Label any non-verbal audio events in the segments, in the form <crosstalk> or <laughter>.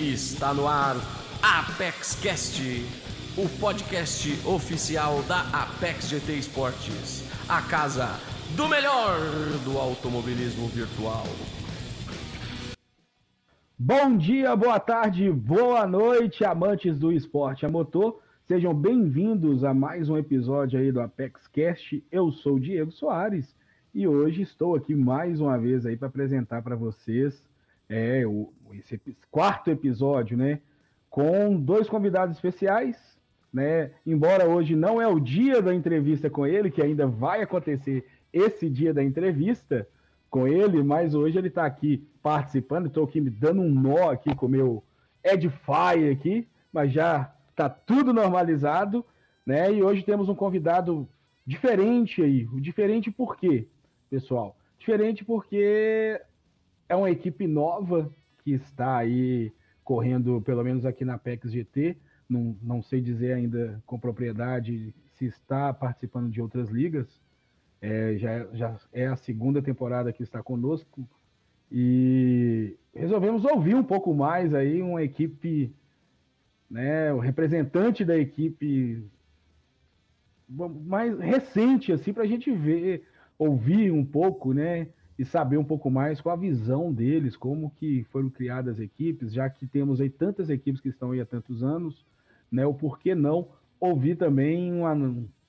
Está no ar Apex Cast, o podcast oficial da Apex GT Esportes, a casa do melhor do automobilismo virtual. Bom dia, boa tarde, boa noite, amantes do esporte a motor. Sejam bem-vindos a mais um episódio aí do Apex Cast. Eu sou o Diego Soares e hoje estou aqui mais uma vez aí para apresentar para vocês é, o, esse quarto episódio, né? Com dois convidados especiais, né? Embora hoje não é o dia da entrevista com ele, que ainda vai acontecer esse dia da entrevista com ele, mas hoje ele está aqui participando. Estou aqui me dando um nó aqui com o meu Edify aqui, mas já está tudo normalizado, né? E hoje temos um convidado diferente aí. Diferente por quê, pessoal? Diferente porque é uma equipe nova que está aí correndo, pelo menos aqui na PEX GT. Não, não sei dizer ainda com propriedade se está participando de outras ligas. É, já, já é a segunda temporada que está conosco. E resolvemos ouvir um pouco mais aí uma equipe, né, o representante da equipe mais recente, assim, para a gente ver, ouvir um pouco, né, e saber um pouco mais com a visão deles, como que foram criadas as equipes, já que temos aí tantas equipes que estão aí há tantos anos, né? O porquê não ouvir também uma,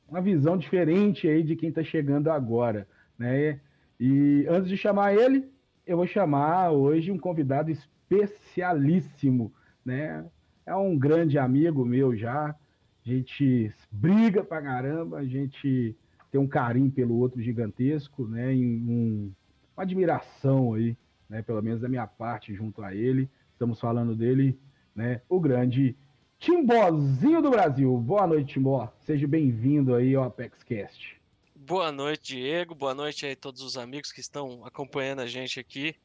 uma visão diferente aí de quem está chegando agora, né? E antes de chamar ele, eu vou chamar hoje um convidado especialíssimo, né? É um grande amigo meu já. A gente briga pra caramba, a gente tem um carinho pelo outro gigantesco, né? Em um uma admiração aí, né, pelo menos da minha parte, junto a ele. Estamos falando dele, né, o grande Timbozinho do Brasil. Boa noite, Timbó. Seja bem-vindo aí ao ApexCast. Boa noite, Diego. Boa noite aí a todos os amigos que estão acompanhando a gente aqui,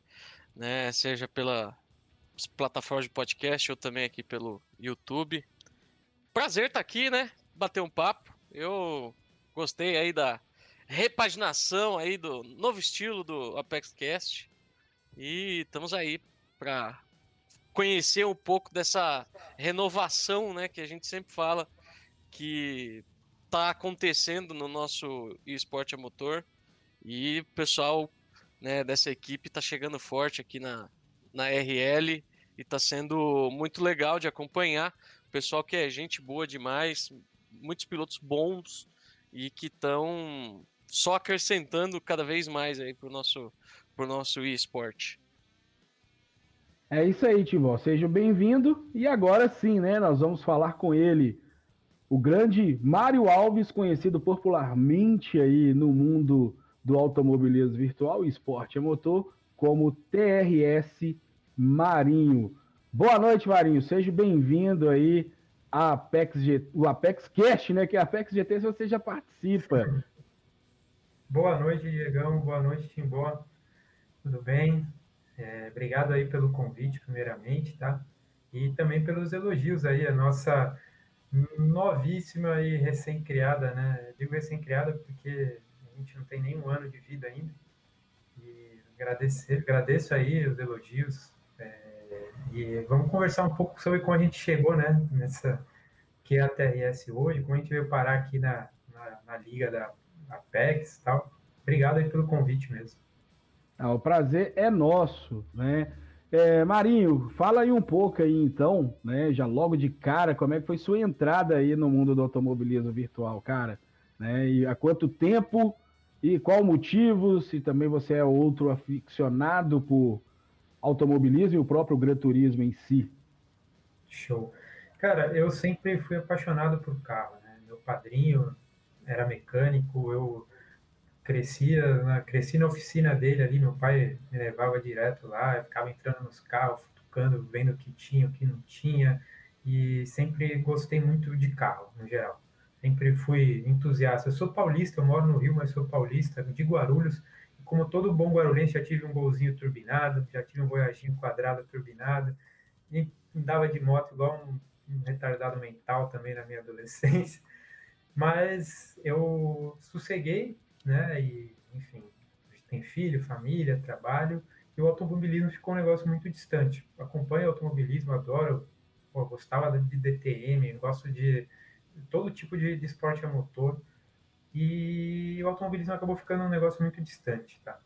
né, seja pela plataforma de podcast ou também aqui pelo YouTube. Prazer estar aqui, né? Bater um papo. Eu gostei aí da, repaginação aí do novo estilo do Apex Cast. E estamos aí para conhecer um pouco dessa renovação, né, que a gente sempre fala que está acontecendo no nosso esporte a motor. E o pessoal né, dessa equipe está chegando forte aqui na, na RL e está sendo muito legal de acompanhar. O pessoal que é gente boa demais, muitos pilotos bons e que estão só acrescentando cada vez mais aí pro nosso, pro nosso eSport. É isso aí, Timó. Seja bem-vindo. E agora sim, né? Nós vamos falar com ele, o grande Mário Alves, conhecido popularmente aí no mundo do automobilismo virtual e esporte a motor, como TRS Marinho. Boa noite, Marinho. Seja bem-vindo aí a Apex o Apex Cast, né? Que a Apex GT você já participa. Boa noite, Diegão. Boa noite, Timbó. Tudo bem? É, obrigado aí pelo convite, primeiramente, tá? E também pelos elogios aí, a nossa novíssima e recém-criada, né? digo recém-criada porque a gente não tem nenhum ano de vida ainda. E agradecer, agradeço aí os elogios. É, e vamos conversar um pouco sobre como a gente chegou, né? Nessa que é a TRS hoje, como a gente veio parar aqui na, na, na liga da Apex e tal. Obrigado aí pelo convite mesmo. Ah, o prazer é nosso, né? É, Marinho, fala aí um pouco aí então, né? Já logo de cara, como é que foi sua entrada aí no mundo do automobilismo virtual, cara? Né? E há quanto tempo e qual motivo? Se também você é outro aficionado por automobilismo e o próprio Gran Turismo em si. Show. Cara, eu sempre fui apaixonado por carro, né? Meu padrinho era mecânico, eu crescia na, cresci na oficina dele ali, meu pai me levava direto lá, eu ficava entrando nos carros, tocando, vendo o que tinha, o que não tinha, e sempre gostei muito de carro, no geral. Sempre fui entusiasta. Eu sou paulista, eu moro no Rio, mas sou paulista, de Guarulhos, e como todo bom guarulhense, já tive um golzinho turbinado, já tive um voyaginho quadrado turbinado, e andava de moto igual um, um retardado mental também na minha adolescência. Mas eu sosseguei, né? E, enfim, tem filho, família, trabalho, e o automobilismo ficou um negócio muito distante. Acompanho o automobilismo, adoro, gostava de DTM, gosto de todo tipo de, de esporte a motor, e o automobilismo acabou ficando um negócio muito distante, tá?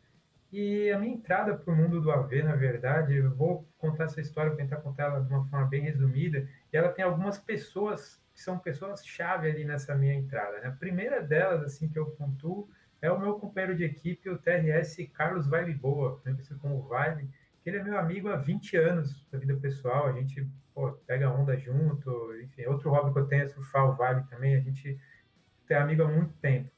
E a minha entrada para o mundo do AV, na verdade, eu vou contar essa história, vou tentar contar ela de uma forma bem resumida, e ela tem algumas pessoas que são pessoas-chave ali nessa minha entrada. Né? A primeira delas, assim, que eu pontuo, é o meu companheiro de equipe, o TRS Carlos Vibe Boa, conhecido como Vibe, que ele é meu amigo há 20 anos da vida pessoal, a gente pô, pega onda junto, enfim, outro hobby que eu tenho é surfar o Vibe também, a gente tem amigo há muito tempo.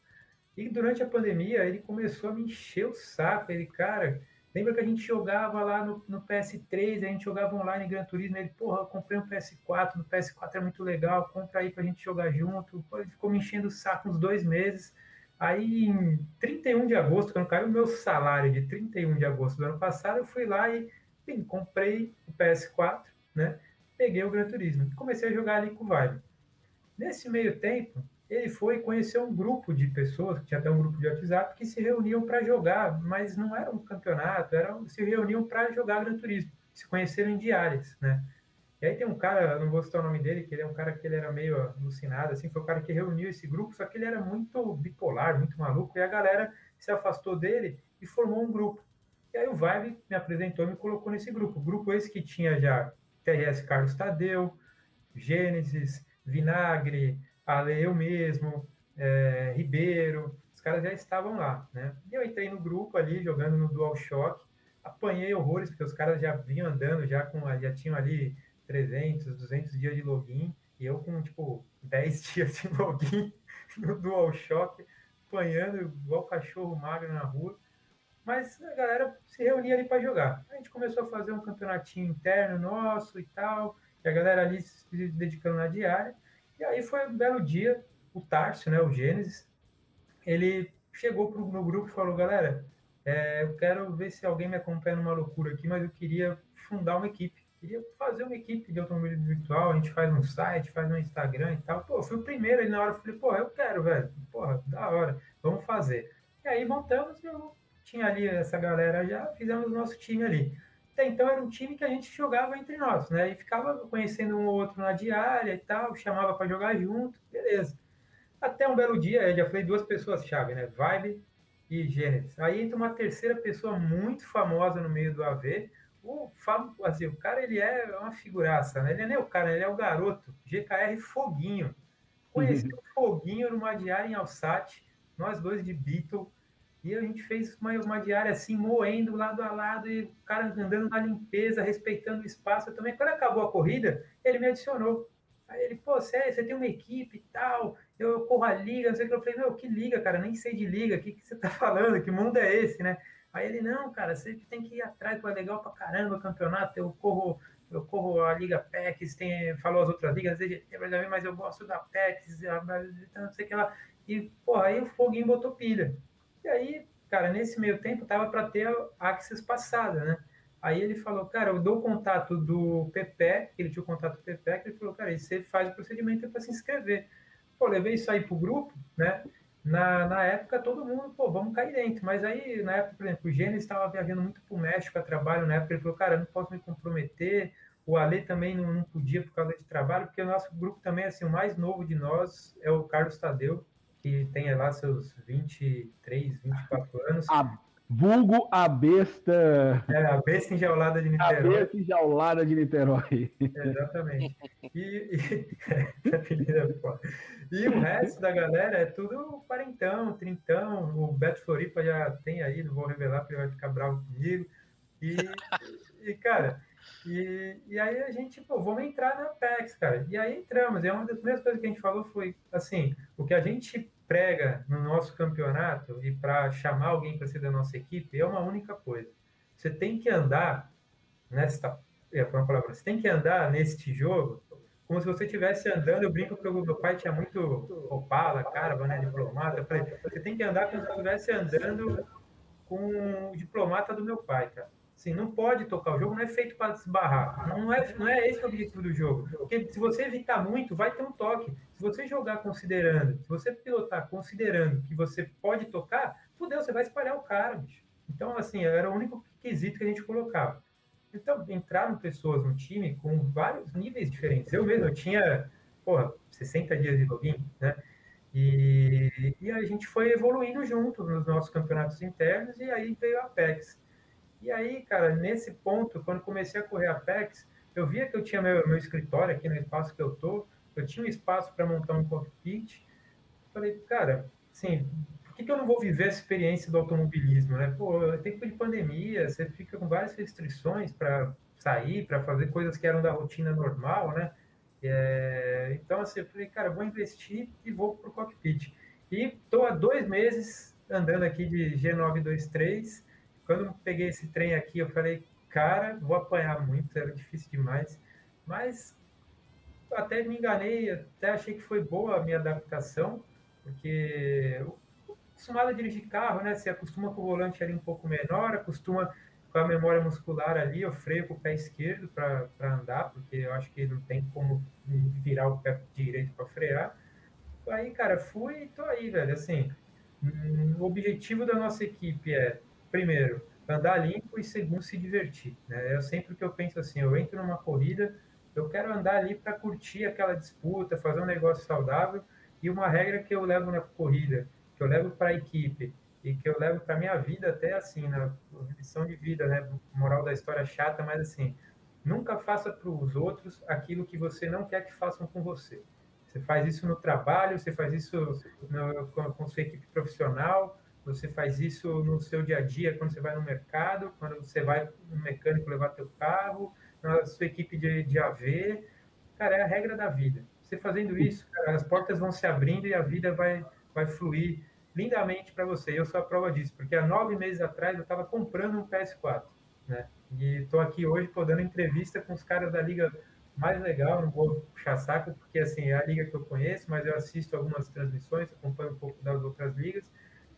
E durante a pandemia, ele começou a me encher o saco. Ele, cara, lembra que a gente jogava lá no, no PS3, a gente jogava online Gran Turismo. Ele, porra, eu comprei um PS4, no PS4 é muito legal, compra aí pra gente jogar junto. Ele ficou me enchendo o saco uns dois meses. Aí, em 31 de agosto, quando caiu o meu salário de 31 de agosto do ano passado, eu fui lá e bem, comprei o PS4, né? Peguei o Gran Turismo. Comecei a jogar ali com o Vibe. Nesse meio tempo, ele foi conhecer um grupo de pessoas, que tinha até um grupo de WhatsApp, que se reuniam para jogar, mas não era um campeonato, era, se reuniam para jogar Gran Turismo, se conheceram em diárias, né? E aí tem um cara, não vou citar o nome dele, que ele é um cara que ele era meio alucinado, assim, foi o cara que reuniu esse grupo, só que ele era muito bipolar, muito maluco, e a galera se afastou dele e formou um grupo. E aí o Vibe me apresentou e me colocou nesse grupo. O grupo esse que tinha já TRS Carlos Tadeu, Gênesis, Vinagre, Ale, eu mesmo, é, Ribeiro, os caras já estavam lá, né? E eu entrei no grupo ali, jogando no DualShock, apanhei horrores, porque os caras já vinham andando, já, com, já tinham ali 300, 200 dias de login, e eu com, tipo, 10 <laughs> dias de login no DualShock, apanhando igual cachorro magro na rua. Mas a galera se reunia ali para jogar. A gente começou a fazer um campeonatinho interno nosso e tal, e a galera ali se dedicando na diária. E aí foi um belo dia, o Tarso, né, o Gênesis, ele chegou pro, no grupo e falou, galera, é, eu quero ver se alguém me acompanha numa loucura aqui, mas eu queria fundar uma equipe. Queria fazer uma equipe de automobilismo virtual, a gente faz um site, faz um Instagram e tal. Pô, eu fui o primeiro ali na hora, eu falei, pô, eu quero, velho. Porra, da hora, vamos fazer. E aí montamos, eu tinha ali essa galera já, fizemos o nosso time ali. Até então era um time que a gente jogava entre nós, né? E ficava conhecendo um ou outro na diária e tal, chamava para jogar junto, beleza. Até um belo dia, eu já falei duas pessoas-chave, né? Vibe e Gênesis. Aí entra uma terceira pessoa muito famosa no meio do AV, o Fábio, assim, o cara ele é uma figuraça, né? Ele não é o cara, ele é o garoto, GKR Foguinho. Conheci uhum. o Foguinho numa diária em Alsat, nós dois de Beatle, e a gente fez uma, uma diária assim, moendo lado a lado, e o cara andando na limpeza, respeitando o espaço. Eu também, quando acabou a corrida, ele me adicionou. Aí ele, pô, sério, você tem uma equipe e tal, eu corro a liga, não sei o que. Eu falei, meu, que liga, cara, nem sei de liga, o que, que você tá <laughs> falando? Que mundo é esse, né? Aí ele, não, cara, você tem que ir atrás, pô, é legal pra caramba o campeonato, eu corro, eu corro a Liga PEX, tem, falou as outras ligas, mas eu gosto da PEX, não sei o que lá. E, pô, aí o Foguinho botou pilha. E aí, cara, nesse meio tempo tava para ter a Axis passada, né? Aí ele falou, cara, eu dou o contato do Pepe, ele tinha o contato do Pepe, que ele falou, cara, você faz o procedimento para se inscrever. Pô, levei isso aí pro grupo, né? Na, na época, todo mundo, pô, vamos cair dentro. Mas aí, na época, por exemplo, o Gênesis estava viajando muito pro México a trabalho, na época ele falou, cara, eu não posso me comprometer. O Ale também não, não podia por causa de trabalho, porque o nosso grupo também, assim, o mais novo de nós é o Carlos Tadeu, que tenha lá seus 23, 24 anos. A, vulgo a besta. É, a besta enjaulada de Niterói. A besta enjaulada de Niterói. É, exatamente. E, e, <laughs> e, o resto da galera é tudo quarentão, trintão. O Beto Floripa já tem aí, não vou revelar porque ele vai ficar bravo comigo. E, e cara. E, e aí a gente, pô, vamos entrar na PEX, cara. E aí entramos. E uma das primeiras coisas que a gente falou foi assim: o que a gente prega no nosso campeonato e para chamar alguém para ser da nossa equipe é uma única coisa. Você tem que andar nesta, é, uma palavra, você tem que andar neste jogo como se você estivesse andando. Eu brinco porque meu pai tinha muito Opala, cara, né, diplomata. Eu falei, você tem que andar como se estivesse andando com o diplomata do meu pai, cara. Assim, não pode tocar. O jogo não é feito para desbarrar. Não é, não é esse o objetivo do jogo. Porque se você evitar muito, vai ter um toque. Se você jogar considerando, se você pilotar considerando que você pode tocar, fudeu, você vai espalhar o cara, bicho. Então, assim, era o único quesito que a gente colocava. Então, entraram pessoas no time com vários níveis diferentes. Eu mesmo, eu tinha, porra, 60 dias de login, né? E, e a gente foi evoluindo junto nos nossos campeonatos internos e aí veio a Apex. E aí, cara, nesse ponto, quando comecei a correr a Apex, eu via que eu tinha meu, meu escritório aqui no espaço que eu tô, eu tinha um espaço para montar um cockpit. Falei, cara, assim, por que, que eu não vou viver a experiência do automobilismo, né? Pô, é tempo de pandemia, você fica com várias restrições para sair, para fazer coisas que eram da rotina normal, né? É, então, assim, eu falei, cara, vou investir e vou para o cockpit. E estou há dois meses andando aqui de G923. Quando peguei esse trem aqui, eu falei, cara, vou apanhar muito, era difícil demais. Mas até me enganei, até achei que foi boa a minha adaptação, porque acostumado a dirigir carro, né? Você acostuma com o volante ali um pouco menor, acostuma com a memória muscular ali, eu freio com o pé esquerdo para andar, porque eu acho que não tem como virar o pé direito para frear. Aí, cara, fui e tô aí, velho. Assim, o objetivo da nossa equipe é, primeiro, andar limpo e segundo, se divertir. Né? Eu sempre que eu penso assim, eu entro numa corrida, eu quero andar ali para curtir aquela disputa, fazer um negócio saudável. E uma regra que eu levo na corrida que eu levo para a equipe e que eu levo para minha vida até assim, na lição de vida, né? Moral da história chata, mas assim, nunca faça para os outros aquilo que você não quer que façam com você. Você faz isso no trabalho, você faz isso no, com, com sua equipe profissional, você faz isso no seu dia a dia, quando você vai no mercado, quando você vai no mecânico levar teu carro, na sua equipe de, de AV. Cara, é a regra da vida. Você fazendo isso, cara, as portas vão se abrindo e a vida vai, vai fluir lindamente para você. Eu sou a prova disso, porque há nove meses atrás eu estava comprando um PS4, né? E estou aqui hoje pô, dando entrevista com os caras da liga mais legal, não vou puxar saco, porque assim, é a liga que eu conheço, mas eu assisto algumas transmissões, acompanho um pouco das outras ligas,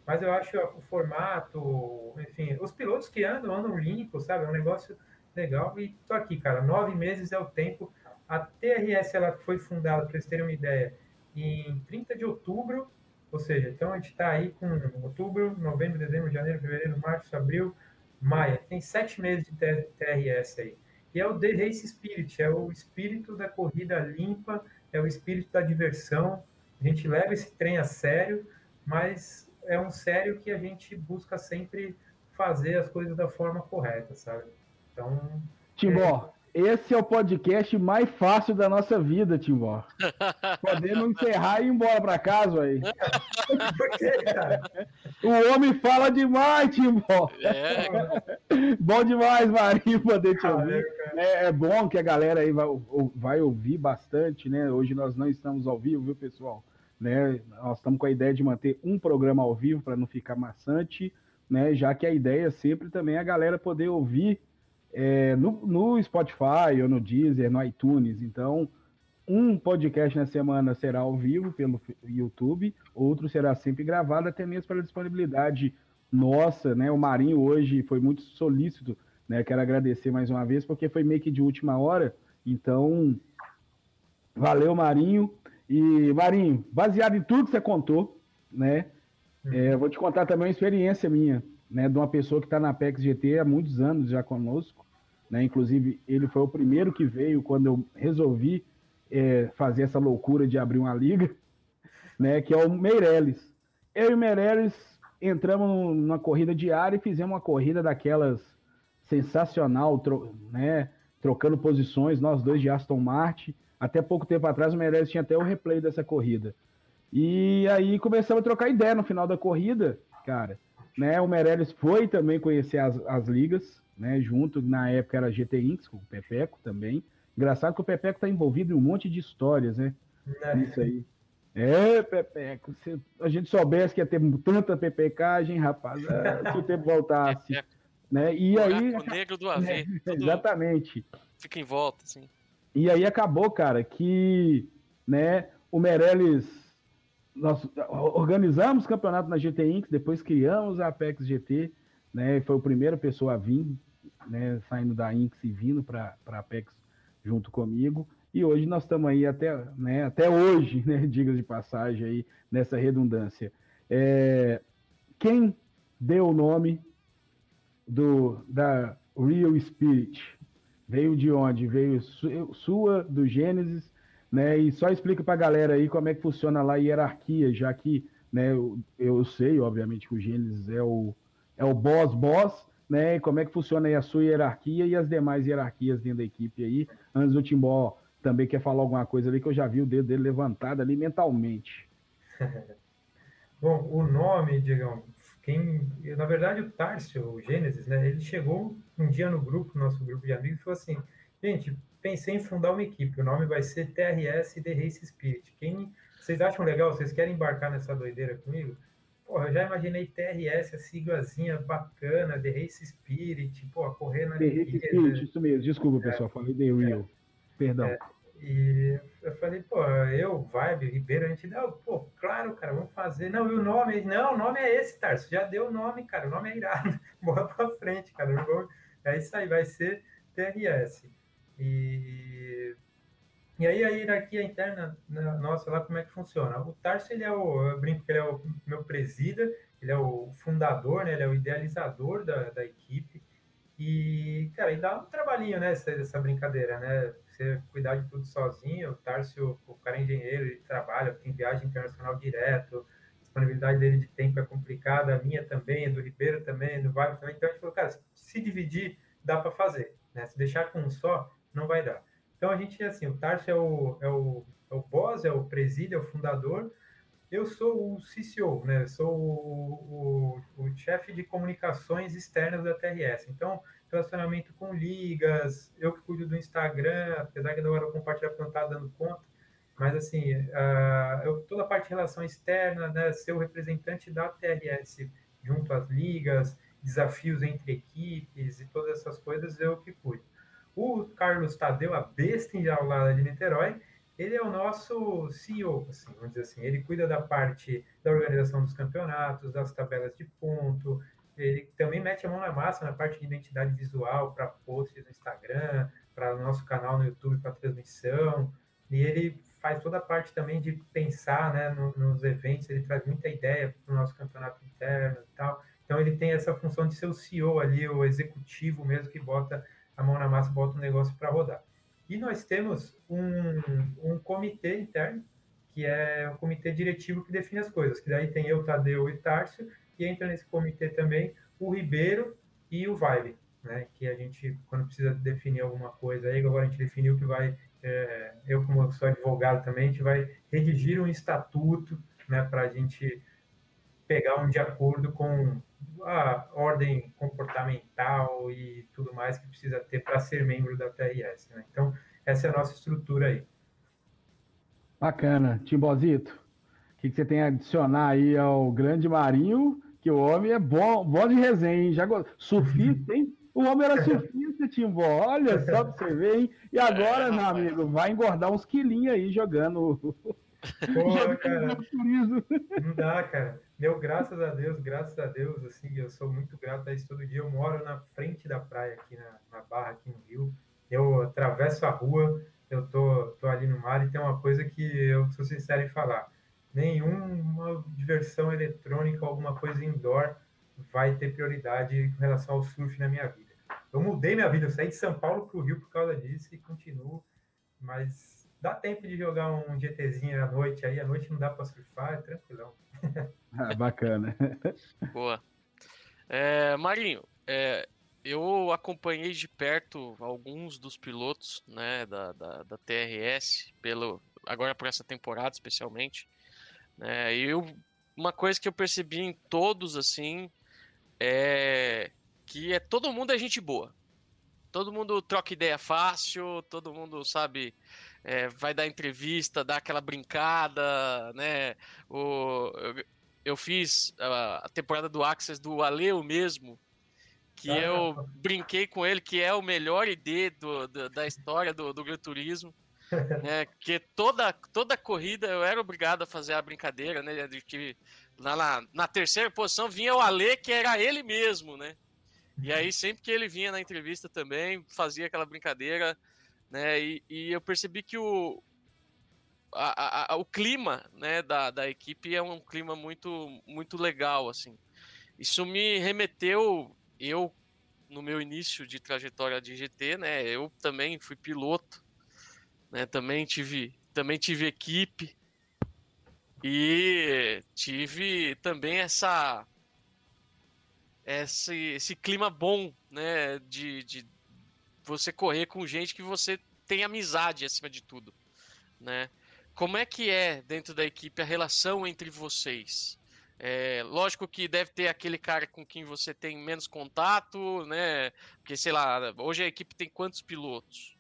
mas eu acho o formato, enfim, os pilotos que andam, andam limpo, sabe? É um negócio legal. E tô aqui, cara, nove meses é o tempo. A TRS ela foi fundada, para vocês terem uma ideia, em 30 de outubro ou seja, então a gente está aí com outubro, novembro, dezembro, janeiro, fevereiro, março, abril, maio. Tem sete meses de TRS aí. E é o The Race Spirit, é o espírito da corrida limpa, é o espírito da diversão. A gente leva esse trem a sério, mas é um sério que a gente busca sempre fazer as coisas da forma correta, sabe? Então. Timbó, esse é o podcast mais fácil da nossa vida, Timbó. <laughs> Podemos encerrar e ir embora para casa aí. <laughs> o homem fala demais, Timbó. É. <laughs> bom demais, Marinho, poder te ouvir. É, é, bom que a galera aí vai, vai ouvir bastante, né? Hoje nós não estamos ao vivo, viu, pessoal? Né? Nós estamos com a ideia de manter um programa ao vivo para não ficar maçante, né? Já que a ideia sempre também é a galera poder ouvir é, no, no, Spotify ou no Deezer, no iTunes. Então, um podcast na semana será ao vivo pelo YouTube, outro será sempre gravado, até mesmo pela disponibilidade nossa, né? O Marinho hoje foi muito solícito, né? Quero agradecer mais uma vez, porque foi meio que de última hora. Então, valeu, Marinho. E, Marinho, baseado em tudo que você contou, né? É, vou te contar também uma experiência minha, né? De uma pessoa que está na Apex GT há muitos anos já conosco. Né? Inclusive, ele foi o primeiro que veio quando eu resolvi é, fazer essa loucura de abrir uma liga, <laughs> né? que é o Meirelles. Eu e o Meirelles entramos numa corrida diária e fizemos uma corrida daquelas sensacional, tro né? trocando posições, nós dois de Aston Martin. Até pouco tempo atrás, o Meirelles tinha até o replay dessa corrida. E aí começamos a trocar ideia no final da corrida, cara. Né, o Meirelles foi também conhecer as, as ligas, né? Junto, na época era GT Inks, com o Pepeco também. Engraçado que o Pepeco está envolvido em um monte de histórias, né? É. Isso aí. É, Pepeco, se a gente soubesse que ia ter tanta pepecagem, rapaz, é, se o tempo voltasse. <laughs> né? E aí. O negro do AV. É, <laughs> exatamente. Fica em volta, assim. E aí acabou, cara, que né, o Meirelles. Nós organizamos o campeonato na GT Inks, depois criamos a Apex GT, né? Foi a primeira pessoa a vir né, saindo da Inx e vindo para a Apex junto comigo. E hoje nós estamos aí até, né, até hoje, né, <laughs> de passagem aí, nessa redundância. É, quem deu o nome do da Real Spirit? Veio de onde? Veio sua, do Gênesis, né? E só explica para a galera aí como é que funciona lá a hierarquia, já que né, eu, eu sei, obviamente, que o Gênesis é o, é o boss boss, né? Como é que funciona aí a sua hierarquia e as demais hierarquias dentro da equipe aí. Antes do Timbó também quer falar alguma coisa ali, que eu já vi o dedo dele levantado ali mentalmente. <laughs> Bom, o nome, Diegão, quem, na verdade, o Tárcio, o Gênesis, né? Ele chegou um dia no grupo, nosso grupo de amigos, e falou assim: gente, pensei em fundar uma equipe, o nome vai ser TRS The Race Spirit. Quem vocês acham legal? Vocês querem embarcar nessa doideira comigo? Porra, eu já imaginei TRS, a siglazinha bacana, The Race Spirit, pô, correr na The Race Spirit, isso mesmo. Desculpa, é, pessoal, falei The Real. É, Perdão. É, e eu falei, pô, eu, Vibe, Ribeiro, a gente dá, pô, claro, cara, vamos fazer. Não, e o nome? Não, o nome é esse, Tarso. Já deu o nome, cara, o nome é irado. <laughs> Bora pra frente, cara. É isso aí, vai ser TRS. E e aí a hierarquia interna nossa lá, como é que funciona? O Tarso, ele é o, eu brinco que ele é o meu presida, ele é o fundador, né? Ele é o idealizador da, da equipe. E, cara, e dá um trabalhinho, né, essa, essa brincadeira, né? Você cuidar de tudo sozinho, o Tarso, o cara é engenheiro, ele trabalha, tem viagem internacional direto, a disponibilidade dele de tempo é complicada, a minha também, do Ribeiro também, do Wagner também. Então a gente falou, cara, se dividir, dá para fazer, né? Se deixar com um só, não vai dar. Então a gente, assim, o Tarso é o, é o, é o boss, é o presídio, é o fundador. Eu sou o CCO, né? Sou o, o, o chefe de comunicações externas da TRS. Então, relacionamento com ligas, eu que cuido do Instagram, apesar que agora eu compartilhar porque não está dando conta, mas assim, uh, eu, toda a parte de relação externa, né, ser o representante da TRS junto às ligas, desafios entre equipes e todas essas coisas, eu que cuido. O Carlos Tadeu, a besta enjaulada de Niterói, ele é o nosso CEO, assim, vamos dizer assim. Ele cuida da parte da organização dos campeonatos, das tabelas de ponto. Ele também mete a mão na massa na parte de identidade visual para posts no Instagram, para o nosso canal no YouTube para transmissão. E ele faz toda a parte também de pensar né, nos eventos. Ele traz muita ideia para o nosso campeonato interno e tal. Então ele tem essa função de ser o CEO ali, o executivo mesmo que bota a mão na massa, bota o negócio para rodar. E nós temos um, um comitê interno, que é o comitê diretivo que define as coisas, que daí tem eu, Tadeu e Tárcio, e entra nesse comitê também o Ribeiro e o Vibe, né? Que a gente, quando precisa definir alguma coisa aí, agora a gente definiu que vai, é, eu como sou advogado também, a gente vai redigir um estatuto, né? Para a gente pegar um de acordo com a ordem comportamental e tudo mais que precisa ter para ser membro da TRS. Né? Então, essa é a nossa estrutura aí. Bacana. Timbozito, o que, que, você tem a adicionar aí ao grande Marinho? Que o homem é bom, bom de resenha, hein? Já Surfista, hein? O homem era surfista, Timbó. Olha só pra você ver, hein? E agora, é, meu amigo, vai engordar uns quilinhos aí jogando. Pô, <laughs> cara. Não dá, cara. Meu, graças a Deus, graças a Deus, assim, eu sou muito grato a isso todo dia. Eu moro na frente da praia aqui na, na Barra, aqui no Rio. Eu atravesso a rua, eu tô, tô ali no mar e tem uma coisa que eu sou sincero em falar. Nenhuma diversão eletrônica, alguma coisa indoor vai ter prioridade com relação ao surf na minha vida. Eu mudei minha vida, eu saí de São Paulo para o Rio por causa disso e continuo, mas dá tempo de jogar um GTzinho à noite aí, à noite não dá para surfar, é tranquilão. <laughs> Ah, bacana. Boa. É, Marinho, é, eu acompanhei de perto alguns dos pilotos né, da, da, da, TRS, pelo, agora por essa temporada especialmente. Né, e eu, uma coisa que eu percebi em todos, assim, é que é todo mundo é gente boa. Todo mundo troca ideia fácil, todo mundo sabe é, vai dar entrevista, dar aquela brincada, né? O, eu, eu fiz a, a, temporada do Access do Aleu mesmo, que ah, eu brinquei com ele, que é o melhor ID do, do da história do, do Gran Turismo. Né, que toda, toda corrida eu era obrigado a fazer a brincadeira, né? De que na, na, na terceira posição vinha o Ale, que era ele mesmo, né? E aí, sempre que ele vinha na entrevista também, fazia aquela brincadeira né? E, e eu percebi que o, a, a, o clima né, da, da equipe é um clima muito, muito legal, assim. Isso me remeteu, eu no meu início de trajetória de GT, né? Eu também fui piloto, né? Também tive, também tive equipe e tive também essa esse, esse clima bom, né? De, de você correr com gente que você tem amizade acima de tudo, né? Como é que é dentro da equipe a relação entre vocês? É, lógico que deve ter aquele cara com quem você tem menos contato, né? Porque, sei lá, hoje a equipe tem quantos pilotos?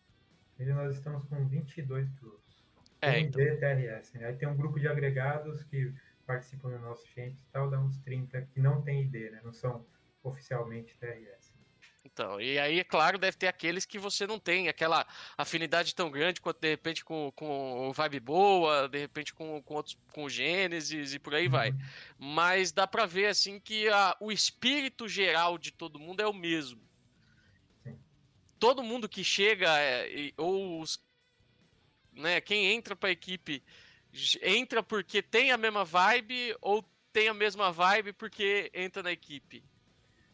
Hoje nós estamos com 22 pilotos. É, então... TRS, né? Aí tem um grupo de agregados que participam do nosso champs e tal, dá uns 30 que não tem ID, né? Não são oficialmente TRS. Então, e aí, é claro, deve ter aqueles que você não tem aquela afinidade tão grande quanto de repente com, com o Vibe Boa, de repente com, com outros com o Gênesis e por aí uhum. vai. Mas dá pra ver assim que a, o espírito geral de todo mundo é o mesmo. Todo mundo que chega, é, ou os, né, quem entra pra equipe entra porque tem a mesma vibe ou tem a mesma vibe porque entra na equipe.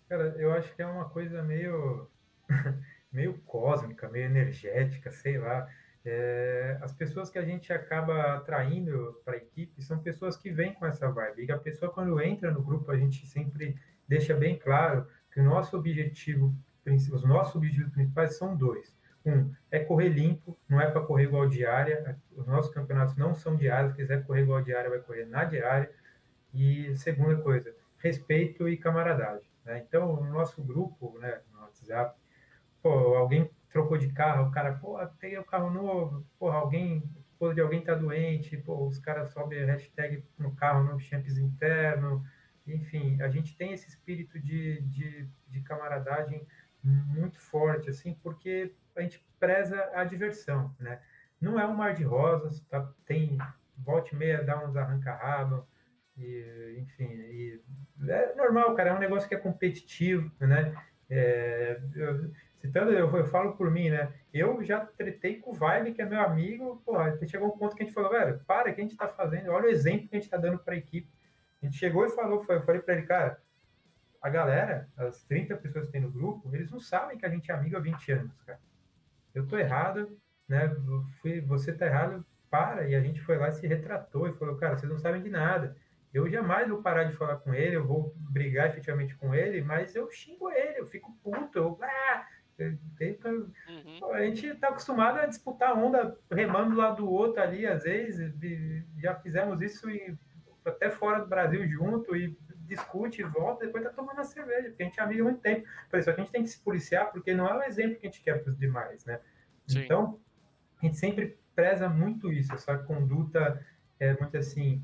Cara, eu acho que é uma coisa meio, <laughs> meio cósmica, meio energética, sei lá. É, as pessoas que a gente acaba atraindo para a equipe são pessoas que vêm com essa vibe. E a pessoa, quando entra no grupo, a gente sempre deixa bem claro que o nosso objetivo, os nossos objetivos principais são dois. Um, é correr limpo, não é para correr igual diária. Os nossos campeonatos não são diários. Se quiser correr igual diária, vai correr na diária. E segunda coisa, respeito e camaradagem. Né? Então, no nosso grupo, né, no WhatsApp, pô, alguém trocou de carro, o cara, pô, peguei o carro novo, porra, alguém, pô, de alguém tá doente, pô, os caras sobem hashtag no carro, no champs interno, enfim, a gente tem esse espírito de, de, de camaradagem muito forte, assim, porque a gente preza a diversão, né? Não é um mar de rosas, tá? Tem volte e meia, dá uns arranca-rabo, e, enfim, e é normal, cara, é um negócio que é competitivo, né? É, eu, citando, eu, eu, falo por mim, né? Eu já tretei com o Vibe, que é meu amigo, porra, chegou um ponto que a gente falou, velho, para, que a gente tá fazendo? Olha o exemplo que a gente tá dando pra equipe. A gente chegou e falou, eu falei pra ele, cara, a galera, as 30 pessoas que tem no grupo, eles não sabem que a gente é amigo há 20 anos, cara. Eu tô errado, né? Fui, você tá errado, para. E a gente foi lá e se retratou e falou, cara, vocês não sabem de nada eu jamais vou parar de falar com ele, eu vou brigar efetivamente com ele, mas eu xingo ele, eu fico puto, eu, ah, uhum. a gente está acostumado a disputar onda remando lá do outro ali, às vezes, já fizemos isso e, até fora do Brasil junto e discute e volta, depois tá tomando a cerveja, porque a gente é amigo há muito tempo. Por isso, a gente tem que se policiar, porque não é o exemplo que a gente quer para os demais, né? Sim. Então, a gente sempre preza muito isso, essa conduta é muito assim,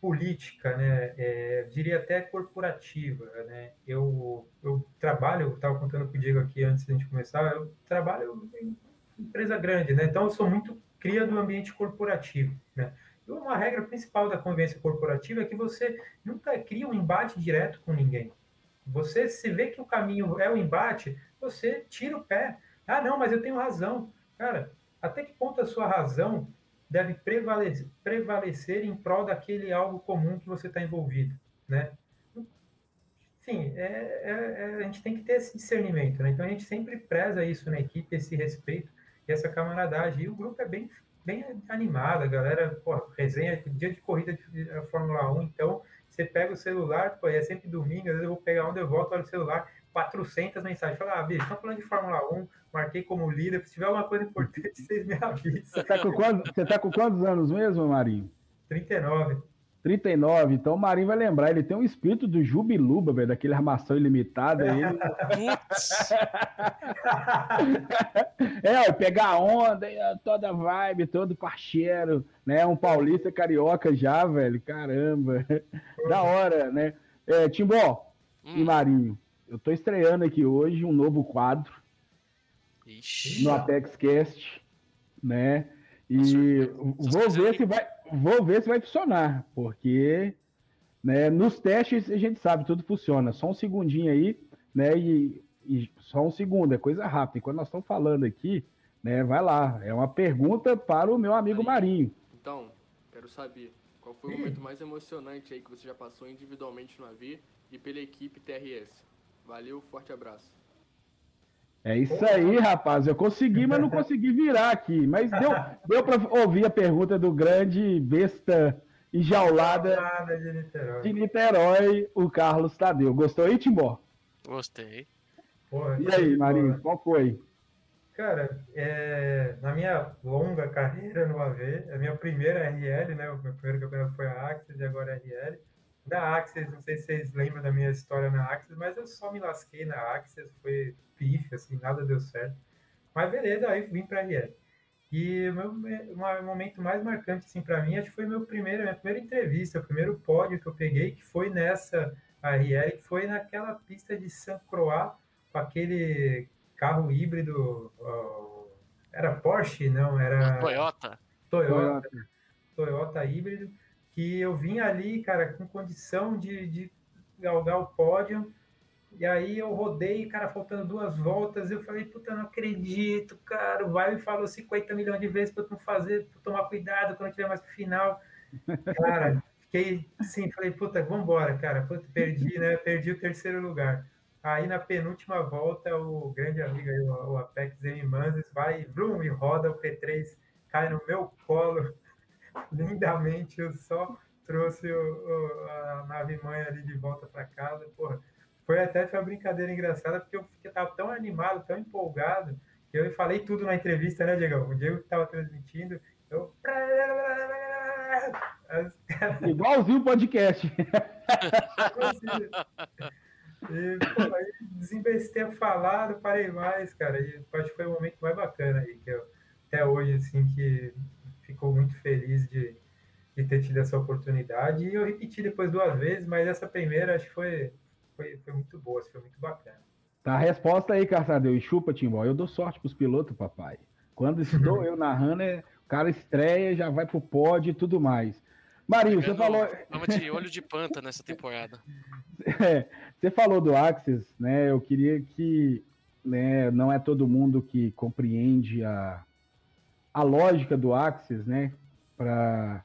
política, né, é, diria até corporativa, né, eu, eu trabalho, eu estava contando com o Diego aqui antes da gente começar, eu trabalho em empresa grande, né, então eu sou muito cria do ambiente corporativo, né, uma regra principal da convivência corporativa é que você nunca cria um embate direto com ninguém, você se vê que o caminho é o embate, você tira o pé, ah não, mas eu tenho razão, cara, até que ponto a sua razão deve prevalecer, prevalecer em prol daquele algo comum que você está envolvido, né? Enfim, é, é, é, a gente tem que ter esse discernimento, né? Então a gente sempre preza isso na equipe, esse respeito e essa camaradagem. E o grupo é bem, bem animado, a galera, pô, resenha, dia de corrida de Fórmula 1, então você pega o celular, pô, é sempre domingo, às vezes eu vou pegar onde eu volto, olho o celular, 400 mensagens. Fala, ah, bicho, estão falando de Fórmula 1, marquei como líder. Se tiver alguma coisa importante, <laughs> vocês me avisam. Você tá com quantos, você tá com quantos anos mesmo, Marinho? 39. 39, então o Marinho vai lembrar, ele tem um espírito do Jubiluba, velho, daquele armação ilimitada aí. <laughs> é, pegar onda, toda vibe, todo parceiro, né? Um paulista carioca já, velho, caramba. <laughs> Da hora, né? É, Timbó hum. e Marinho, eu estou estreando aqui hoje um novo quadro Ixi. no Apex Cast, né? E vou ver se vai, vou ver se vai funcionar, porque né, nos testes a gente sabe tudo funciona. Só um segundinho aí, né? E, e só um segundo, é coisa rápida. E quando nós estamos falando aqui, né? Vai lá, é uma pergunta para o meu amigo Marinho. Então, quero saber qual foi o momento mais emocionante aí que você já passou individualmente no AV e pela equipe TRS. Valeu, forte abraço. É isso aí, rapaz. Eu consegui, mas não consegui virar aqui. Mas deu, deu para ouvir a pergunta do grande besta enjaulada de Niterói. de Niterói, o Carlos Tadeu. Gostou aí, Timbó? Gostei. Porra, E que aí, boa. Marinho, qual foi? Cara, é, na minha longa carreira no AV, a minha primeira RL, né? O meu primeiro campeonato foi a Axis e agora a RL. Da Axis, não sei se vocês lembram da minha história na Axis, mas eu só me lasquei na Axis, foi pife, assim, nada deu certo. Mas beleza, aí vim pra RL. E o meu me- uma- momento mais marcante, assim, para mim, acho que foi meu primeiro, minha primeira entrevista, o primeiro pódio que eu peguei, que foi nessa RL, que foi naquela pista de Saint Croix, com aquele carro híbrido, era Porsche? Não, era Toyota. Toyota, Toyota híbrido, que eu vim ali, cara, com condição de, de galgar o pódio, e aí eu rodei, cara, faltando duas voltas, eu falei, puta, não acredito, cara, o Vai me falou 50 milhões de vezes para eu não fazer, pra eu tomar cuidado quando tiver mais pro final. <laughs> Cara, fiquei assim, falei, puta, vambora, cara, puta, perdi, né, perdi o terceiro lugar. Aí na penúltima volta, o grande amigo aí, o o Apex M. Manzes, vai, vrum, e roda o P3, cai no meu colo, <laughs> lindamente, eu só trouxe o- o- a nave mãe ali de volta para casa, porra. Foi até uma brincadeira engraçada, porque eu fiquei, tava tão animado, tão empolgado, que eu falei tudo na entrevista, né, Diego? O Diego que estava transmitindo, eu... <laughs> Igualzinho o podcast. E, pô, aí desembestei a falar, não parei mais, cara. E acho que foi o momento mais bacana aí, que eu, até hoje, assim, que ficou muito feliz de, de ter tido essa oportunidade. E eu repeti depois duas vezes, mas essa primeira acho que foi, foi, foi muito boa, assim, foi muito bacana. Tá a resposta aí, Carçadeu. E chupa, Timbó. Eu dou sorte pros pilotos, papai. Quando estou <laughs> eu narrando, é- o cara estreia, já vai pro pódio e tudo mais. Marinho, você falou, Fama de olho de panta nessa temporada. <laughs> é, você falou do Axis, né? Eu queria que né, não é todo mundo que compreende a, a lógica do Axis, né? Para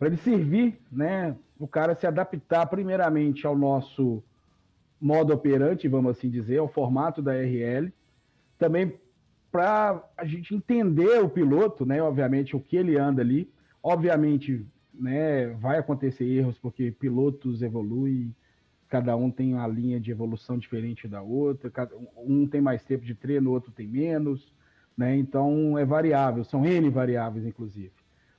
ele servir, né? O cara se adaptar primeiramente ao nosso modo operante, vamos assim dizer, ao formato da RL. Também para a gente entender o piloto, né? Obviamente, o que ele anda ali. Obviamente, né, vai acontecer erros, porque pilotos evoluem, cada um tem uma linha de evolução diferente da outra, cada, um tem mais tempo de treino, o outro tem menos, né? Então é variável, são N variáveis, inclusive.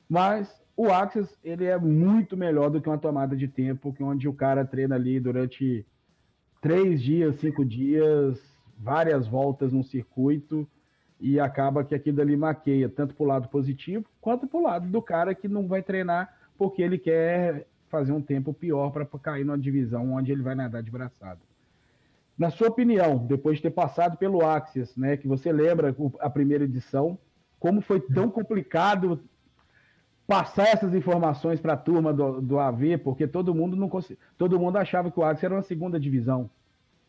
Mas o Axis ele é muito melhor do que uma tomada de tempo, que onde o cara treina ali durante três dias, cinco dias, várias voltas no circuito e acaba que aquilo ali maqueia tanto para o lado positivo quanto para o lado do cara que não vai treinar porque ele quer fazer um tempo pior para cair numa divisão onde ele vai nadar de braçada. Na sua opinião, depois de ter passado pelo Axis, né, que você lembra a primeira edição, como foi tão complicado passar essas informações para a turma do, do AV, porque todo mundo não consegui, todo mundo achava que o Axis era uma segunda divisão,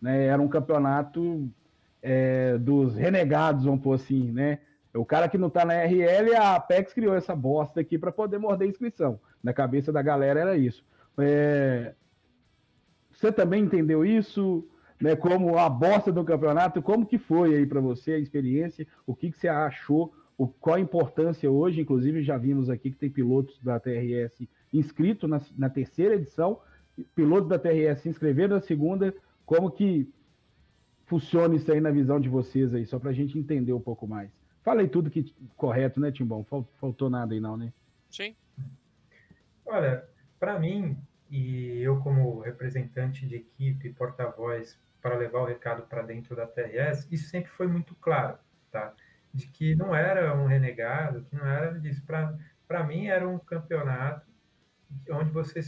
né, era um campeonato é, dos renegados, vamos pôr assim, né? O cara que não tá na RL, a Apex criou essa bosta aqui para poder morder a inscrição. Na cabeça da galera era isso. É... Você também entendeu isso? Né, como a bosta do campeonato, como que foi aí para você a experiência? O que, que você achou? O, qual a importância hoje? Inclusive, já vimos aqui que tem pilotos da TRS inscritos na, na terceira edição, pilotos da TRS se inscreveram na segunda. Como que funciona isso aí na visão de vocês aí, só para a gente entender um pouco mais? Falei tudo que correto, né, Timbão? Faltou nada aí não, né? Sim. Olha, para mim, e eu como representante de equipe, porta-voz para levar o recado para dentro da TRS, isso sempre foi muito claro, tá? De que não era um renegado, que não era disso. Para mim, era um campeonato onde você,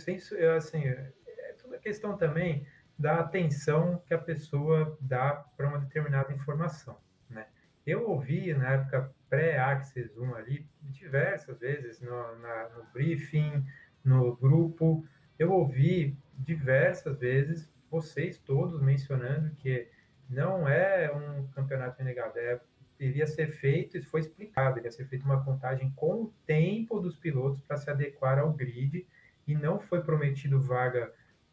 assim, é toda questão também da atenção que a pessoa dá para uma determinada informação, né? Eu ouvi na época pré-Axis 1 ali, diversas vezes no, na, no briefing, no grupo, eu ouvi diversas vezes vocês todos mencionando que não é um campeonato renegado, é, iria ser feito, isso foi explicado, iria ser feita uma contagem com o tempo dos pilotos para se adequar ao grid e não foi prometido vaga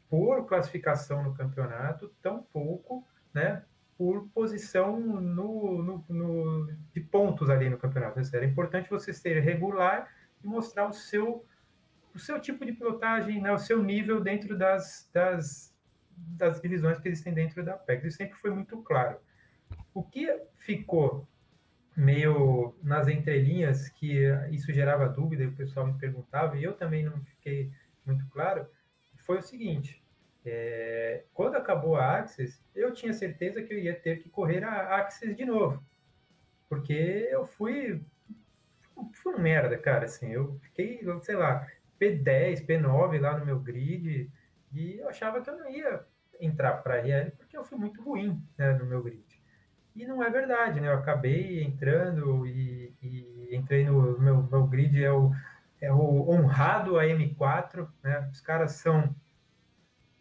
por classificação no campeonato, tampouco, né, por posição no, no, no, de pontos ali no campeonato. Era importante você ser regular e mostrar o seu, o seu tipo de pilotagem, né, o seu nível dentro das, das, das divisões que existem dentro da PEC. Isso sempre foi muito claro. O que ficou meio nas entrelinhas, que isso gerava dúvida e o pessoal me perguntava, e eu também não fiquei muito claro, foi o seguinte: é, quando acabou a Axis, eu tinha certeza que eu ia ter que correr a Axis de novo. Porque eu fui. Fui uma merda, cara. Assim, eu fiquei, sei lá, P10, P9 lá no meu grid. E eu achava que eu não ia entrar para a RL porque eu fui muito ruim né, no meu grid. E não é verdade, né? Eu acabei entrando e, e entrei no meu, meu grid, é o, é o honrado AM4, né? Os caras são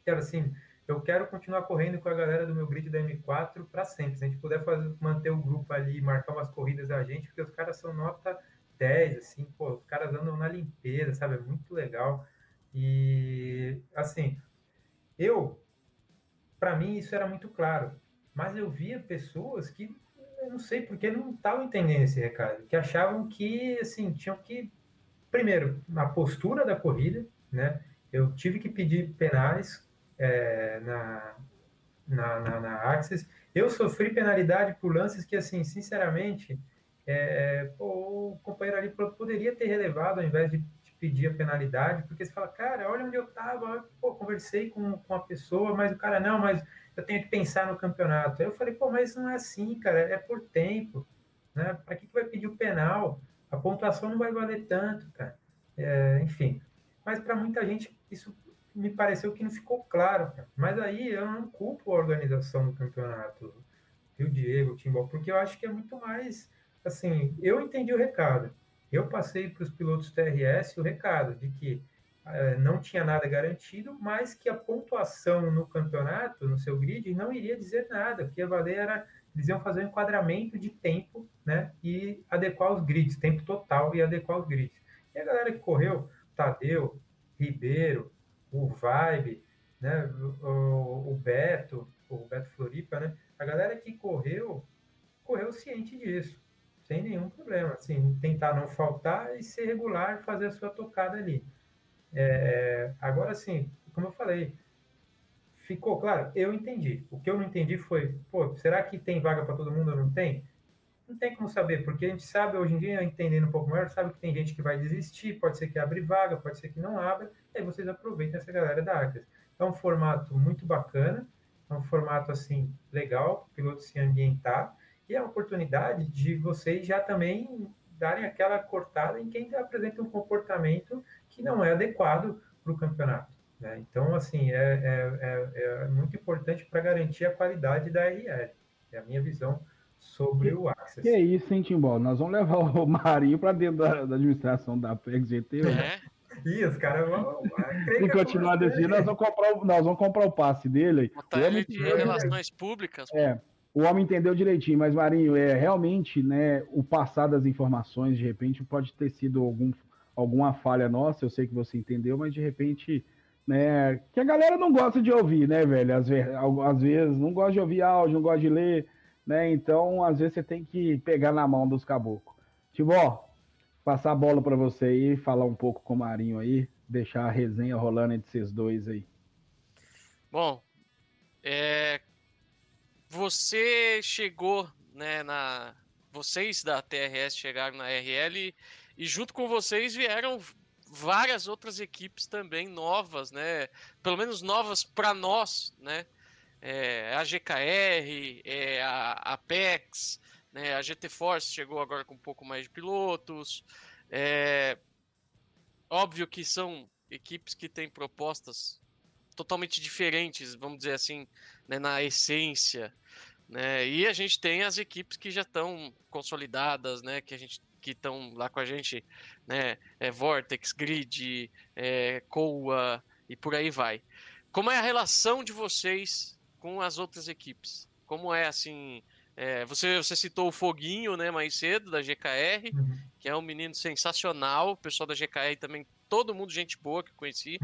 quero assim, eu quero continuar correndo com a galera do meu grid da M4 para sempre. Se a gente puder fazer, manter o grupo ali, marcar umas corridas da gente, porque os caras são nota 10, assim, pô, os caras andam na limpeza, sabe? É muito legal. E, assim, eu, para mim, isso era muito claro. Mas eu via pessoas que, eu não sei porque não estavam entendendo esse recado, que achavam que, assim, tinham que, primeiro, a postura da corrida, né? Eu tive que pedir penais é, na, na, na, na Axis. Eu sofri penalidade por lances que, assim, sinceramente, é, pô, o companheiro ali poderia ter relevado ao invés de, pedir a penalidade, porque você fala, cara, olha onde eu estava, pô, conversei com, com a pessoa, mas o cara, não, mas eu tenho que pensar no campeonato. Aí eu falei, pô, mas não é assim, cara, é por tempo, né? Para que, que vai pedir o penal? A pontuação não vai valer tanto, cara. É, enfim, mas para muita gente isso me pareceu que não ficou claro. Cara. Mas aí eu não culpo a organização do campeonato, viu, Diego, Timbal, porque eu acho que é muito mais assim. Eu entendi o recado. Eu passei para os pilotos TRS o recado de que é, não tinha nada garantido, mas que a pontuação no campeonato, no seu grid, não iria dizer nada, porque a valer era eles iam fazer um enquadramento de tempo, né, e adequar os grids, tempo total e adequar os grids. E a galera que correu, Tadeu, Ribeiro, o Vibe, né, o, o Beto, o Beto Floripa, né, a galera que correu, correu ciente disso, sem nenhum problema, assim, tentar não faltar e ser regular, fazer a sua tocada ali. É, agora, sim, como eu falei, ficou claro? Eu entendi. O que eu não entendi foi, pô, será que tem vaga para todo mundo ou não tem? Não tem como saber, porque a gente sabe hoje em dia, entendendo um pouco melhor, sabe que tem gente que vai desistir, pode ser que abre vaga, pode ser que não abra, e aí vocês aproveitem essa galera da Acres. É um formato muito bacana, é um formato assim legal, para o piloto se ambientar, e é a oportunidade de vocês já também darem aquela cortada em quem apresenta um comportamento que não é adequado para o campeonato. Né? Então, assim, é, é, é, é muito importante para garantir a qualidade da RL. É a minha visão sobre o Access. Que é isso, hein, Timbó? Nós vamos levar o Marinho para dentro da, da, administração da PXGT. É. Ih, os caras vão. Se continuar desse jeito, nós vamos comprar o, nós vamos comprar o passe dele. Botar ele de relações públicas. É. O homem entendeu direitinho, mas Marinho, é realmente, né, o passar das informações, de repente, pode ter sido algum, alguma falha nossa, eu sei que você entendeu, mas de repente, né, que a galera não gosta de ouvir, né, velho? Às vezes, às vezes não gosta de ouvir áudio, não gosta de ler, né? Então, às vezes você tem que pegar na mão dos caboclos. Tibó, passar a bola para você aí, falar um pouco com o Marinho aí, deixar a resenha rolando entre vocês dois aí. Bom, é... você chegou, né, na vocês da TRS chegaram na RL e junto com vocês vieram várias outras equipes também novas, né? Pelo menos novas para nós, né? é, a GKR, é, a Apex, né, a GT Force chegou agora com um pouco mais de pilotos. É, óbvio que são equipes que têm propostas totalmente diferentes, vamos dizer assim, né, na essência. Né? E a gente tem as equipes que já estão consolidadas, né, que a gente que estão lá com a gente, né, é Vortex, Grid, é, Coa e por aí vai. Como é a relação de vocês com as outras equipes? Como é assim? É, você, você citou o Foguinho, né, mais cedo, da GKR, uhum. que é um menino sensacional. O pessoal da GKR também, todo mundo gente boa que conheci,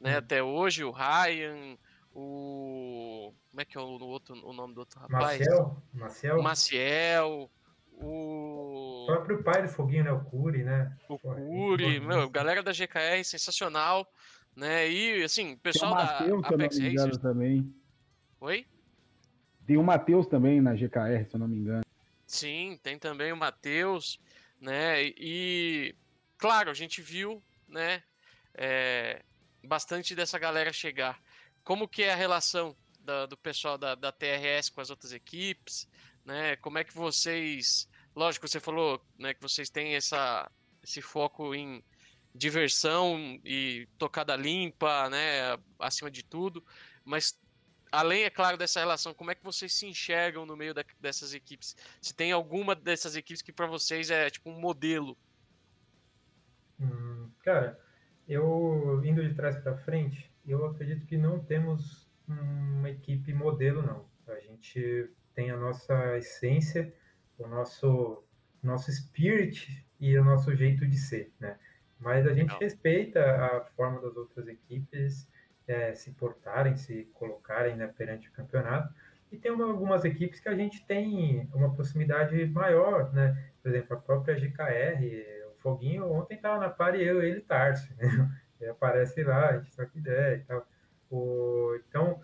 né, até hoje. O Ryan, o, Como é que é o, outro, o nome do outro rapaz? Maciel, Maciel. Maciel. O O, próprio pai do Foguinho, né? O Curi, né? o Curi, meu, galera da GKR, sensacional. Né? E assim, o Tem o pessoal da Matheus, se eu não Apex me engano, também. Oi? Tem o Matheus também na GKR, se eu não me engano. Sim, tem também o Matheus, né? E claro, a gente viu, né? é, bastante dessa galera chegar. Como que é a relação da- do pessoal da, da TRS com as outras equipes, né? Como é que vocês, lógico, você falou, né, que vocês têm essa, esse foco em diversão e tocada limpa, né, acima de tudo, mas além, é claro, dessa relação, como é que vocês se enxergam no meio da- dessas equipes? Se tem alguma dessas equipes que para vocês é tipo um modelo? Hum, cara, eu indo de trás para frente, eu acredito que não temos uma equipe modelo, não. A gente tem a nossa essência, o nosso nosso spirit e o nosso jeito de ser, né? Mas a gente respeita a forma das outras equipes eh, se portarem, se colocarem né, perante o campeonato. E tem uma- algumas equipes que a gente tem uma proximidade maior, né? Por exemplo, a própria GKR, o Foguinho ontem estava na pare eu, ele e Tarso, <laughs> né? Ele aparece lá, a gente troca ideia e tal. O, então,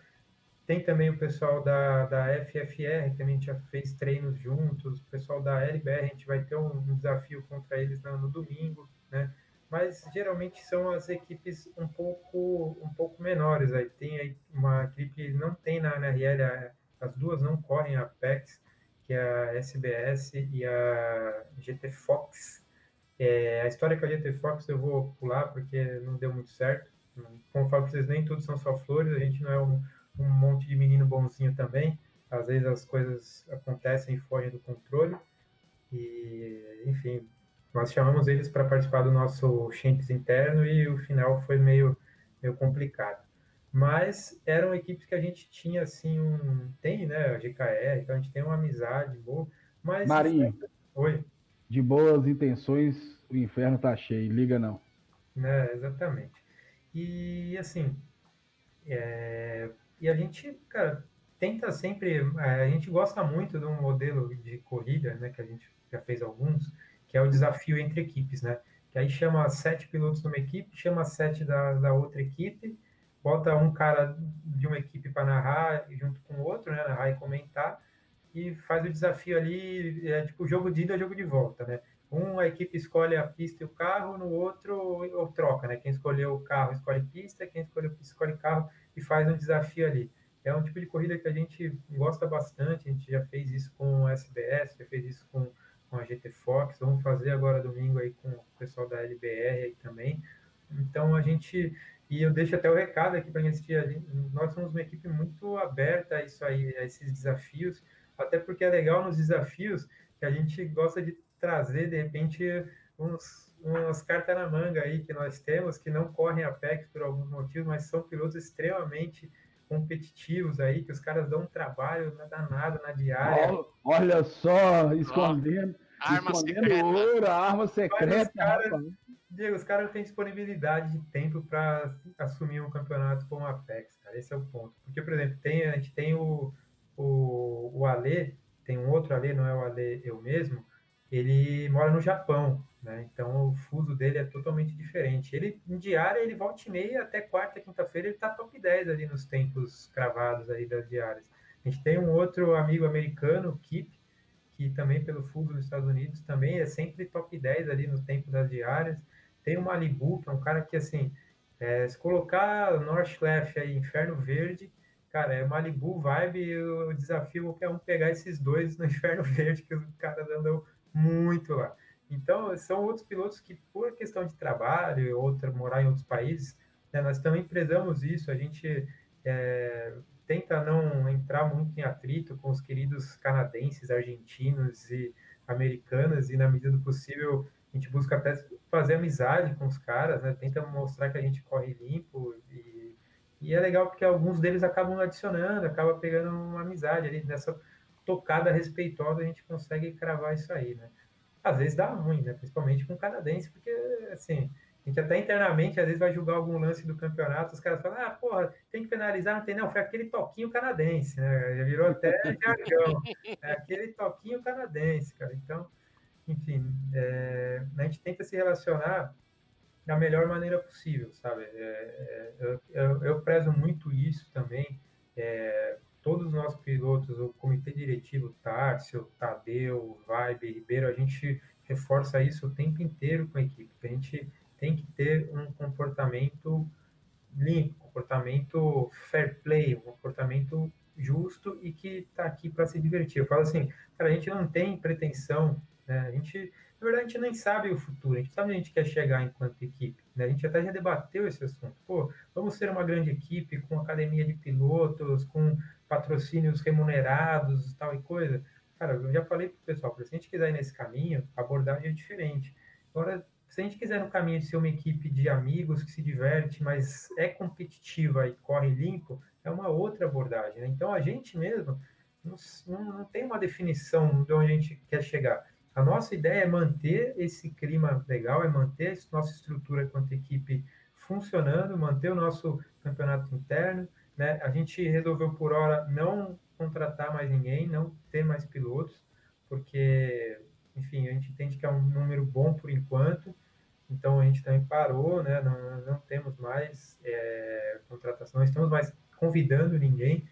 tem também o pessoal da, da FFR, que a gente já fez treinos juntos, o pessoal da LBR, a gente vai ter um, um desafio contra eles no, no domingo, né? Mas geralmente são as equipes um pouco, um pouco menores. Aí tem aí uma equipe, não tem na NRL, as duas não correm a Apex, que é a SBS e a GT Fox. É, a história com a GT Fox eu vou pular porque não deu muito certo. Como eu falo para vocês, nem tudo são só flores, a gente não é um, um monte de menino bonzinho também. Às vezes as coisas acontecem e fogem do controle. E, enfim, nós chamamos eles para participar do nosso Shanks interno e o final foi meio, meio complicado. Mas eram equipes que a gente tinha, assim, um... Tem, né, a GKR, então a gente tem uma amizade boa, mas... Marinho, Oi. De boas intenções, o inferno tá cheio. Liga não. né? Exatamente. E assim, é, e a gente, cara, tenta sempre, é, a gente gosta muito de um modelo de corrida, né, que a gente já fez alguns, que é o desafio entre equipes, né? Que aí chama sete pilotos de uma equipe, chama sete da, da outra equipe, bota um cara de uma equipe para narrar junto com o outro, né, narrar e comentar, e faz o desafio ali, é tipo jogo de ida, jogo de volta, né? Um, a equipe escolhe a pista e o carro, no outro, ou troca, né? Quem escolheu o carro escolhe pista, quem escolheu pista escolhe carro e faz um desafio ali. É um tipo de corrida que a gente gosta bastante, a gente já fez isso com o SBS, já fez isso com, com a GT Fox, vamos fazer agora domingo aí com o pessoal da LBR aí também. Então a gente, e eu deixo até o recado aqui para a gente, a gente- nós somos uma equipe muito aberta a isso aí, a esses desafios, até porque é legal nos desafios que a gente gosta de trazer, de repente, uns, umas cartas na manga aí que nós temos, que não correm a PEC por alguns motivos, mas são pilotos extremamente competitivos aí, que os caras dão um trabalho na danada na diária. Olha, olha só, escondendo, Arma escondendo secreta. ouro, arma secreta, rapaz. Diego, os caras não têm disponibilidade de tempo para assumir um campeonato como a Apex, cara. Esse é o ponto. Porque, por exemplo, tem, a gente tem o, o, o Ale, tem um outro Ale, não é o Ale eu mesmo, ele mora no Japão, né? Então o fuso dele é totalmente diferente. Ele, em diária, ele volta e meia até quarta, quinta-feira, ele tá top 10 ali nos tempos cravados aí das diárias. A gente tem um outro amigo americano, Kip, que também pelo fuso nos Estados Unidos também é sempre top 10 ali no tempo das diárias. Tem o Malibu, que é um cara que, assim, é, se colocar North Left aí, Inferno Verde, cara, é Malibu vibe, o desafio qualquer um pegar esses dois no <laughs> Inferno Verde, que os caras andam muito lá. Então, são outros pilotos que, por questão de trabalho, outra morar em outros países, né, nós também prezamos isso, a gente é, tenta não entrar muito em atrito com os queridos canadenses, argentinos e americanos, e na medida do possível a gente busca até fazer amizade com os caras, né? Tenta mostrar que a gente corre limpo e, e é legal porque alguns deles acabam adicionando, acaba pegando uma amizade ali nessa tocada respeitosa a gente consegue cravar isso aí, né? Às vezes dá ruim, né? Principalmente com canadense, porque assim a A gente até internamente, às vezes, vai julgar algum lance do campeonato, os caras falam, ah, porra, tem que penalizar, não tem, não, foi aquele toquinho canadense, né? Já virou até <laughs> jargão. É aquele toquinho canadense, cara. Então, enfim, é, a gente tenta se relacionar da melhor maneira possível, sabe? É, é, eu, eu, prezo muito isso também. É, todos os nossos pilotos, o comitê diretivo, Tárcio, Tadeu, Vibe, Ribeiro, a gente reforça isso o tempo inteiro com a equipe. A gente tem que ter um comportamento limpo, comportamento fair play, um comportamento justo e que está aqui para se divertir. Eu falo assim, cara, a gente não tem pretensão, né? A gente, na verdade, a gente nem sabe o futuro, a gente sabe onde a gente quer chegar enquanto equipe, né? A gente até já debateu esse assunto. Pô, vamos ser uma grande equipe com academia de pilotos, com patrocínios remunerados, tal e coisa. Cara, eu já falei para o pessoal, se a gente quiser ir nesse caminho, a abordagem é diferente. Agora, se a gente quiser no caminho de ser uma equipe de amigos que se diverte, mas é competitiva e corre limpo, é uma outra abordagem. Né? Então a gente mesmo não, não, não, tem uma definição de onde a gente quer chegar. A nossa ideia é manter esse clima legal, é manter a nossa estrutura quanto equipe funcionando, manter o nosso campeonato interno. Né? A gente resolveu por hora não contratar mais ninguém, não ter mais pilotos, porque enfim, a gente entende que é um número bom por enquanto, então a gente também parou, né? Não, não temos mais é, contratação, não estamos mais convidando ninguém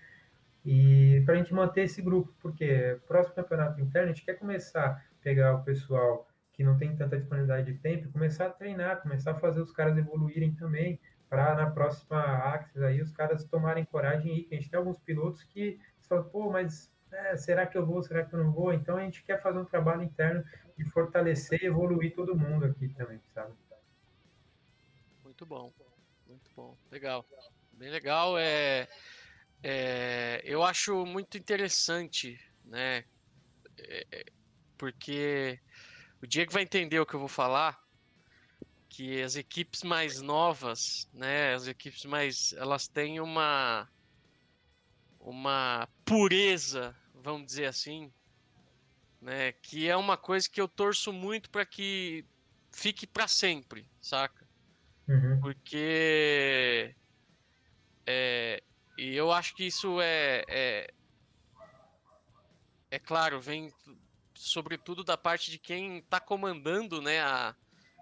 e para a gente manter esse grupo, porque próximo campeonato interno a gente quer começar pegar o pessoal que não tem tanta disponibilidade de tempo, começar a treinar, começar a fazer os caras evoluírem também, para na próxima Axis aí os caras tomarem coragem e ir. A gente tem alguns pilotos que falam, pô, mas é, será que eu vou, será que eu não vou? Então a gente quer fazer um trabalho interno de fortalecer e evoluir todo mundo aqui também, sabe? Muito bom, muito bom, legal, bem legal. É, é eu acho muito interessante, né? É, é, porque o Diego vai entender o que eu vou falar, que as equipes mais novas, né, as equipes mais, elas têm uma uma pureza, vamos dizer assim, né? Que é uma coisa que eu torço muito para que fique para sempre, saca? Uhum. Porque é, e eu acho que isso é, é é claro, vem sobretudo da parte de quem está comandando, né, a,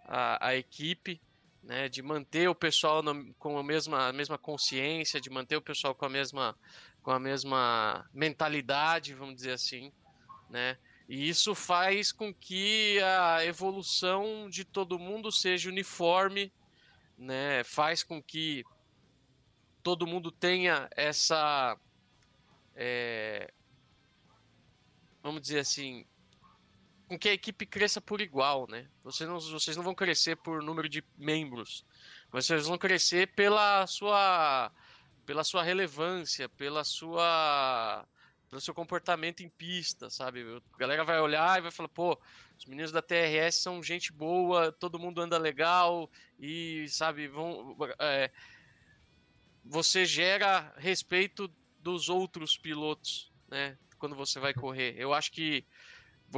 a, a equipe, né, de manter o pessoal no, com a mesma, a mesma consciência, de manter o pessoal com a mesma com a mesma mentalidade, vamos dizer assim, né? E isso faz com que a evolução de todo mundo seja uniforme, né? Faz com que todo mundo tenha essa, é, vamos dizer assim, com que a equipe cresça por igual, né? Vocês não, vocês não vão crescer por número de membros, vocês vão crescer pela sua pela sua relevância, pela sua pelo seu comportamento em pista, sabe? A galera vai olhar e vai falar, pô, os meninos da TRS são gente boa, todo mundo anda legal e, sabe, vão é, você gera respeito dos outros pilotos, né? Quando você vai correr. Eu acho que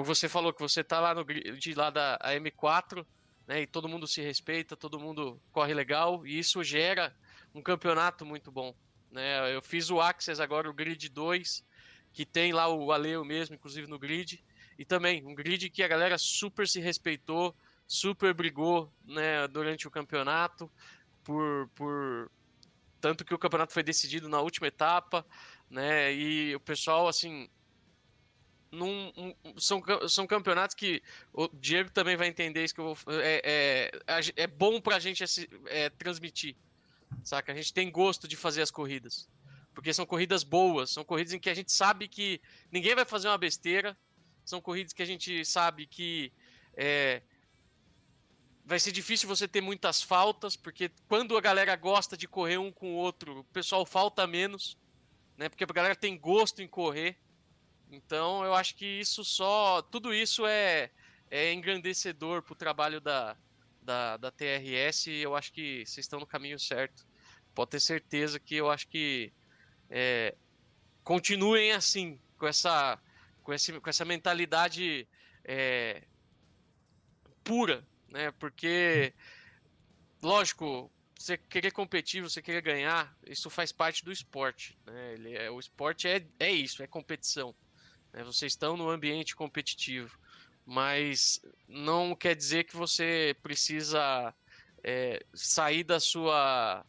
você falou que você tá lá no grid lá da M4, né? E todo mundo se respeita, todo mundo corre legal e isso gera um campeonato muito bom. Né? Eu fiz o Access agora, o Grid 2, que tem lá o Aleu mesmo, inclusive no grid. E também um grid que a galera super se respeitou, super brigou né, durante o campeonato, por, por tanto que o campeonato foi decidido na última etapa, né? E o pessoal assim num, um, são, são campeonatos que o Diego também vai entender isso que eu vou, é, é, é bom pra gente é, transmitir saca? A gente tem gosto de fazer as corridas. Porque são corridas boas, são corridas em que a gente sabe que ninguém vai fazer uma besteira, são corridas que a gente sabe que é, vai ser difícil você ter muitas faltas, porque quando a galera gosta de correr um com o outro, o pessoal falta menos, né? Porque a galera tem gosto em correr. Então eu acho que isso só. Tudo isso é, é engrandecedor pro trabalho da, da, da TRS, eu acho que vocês estão no caminho certo. Pode ter certeza que eu acho que é, continuem assim, com essa, com esse, com essa mentalidade é, pura, né? Porque lógico, você querer competir, você querer ganhar, isso faz parte do esporte. Né? Ele é, o esporte é, é isso, é competição. Né? Vocês estão no ambiente competitivo, mas não quer dizer que você precisa é, sair da sua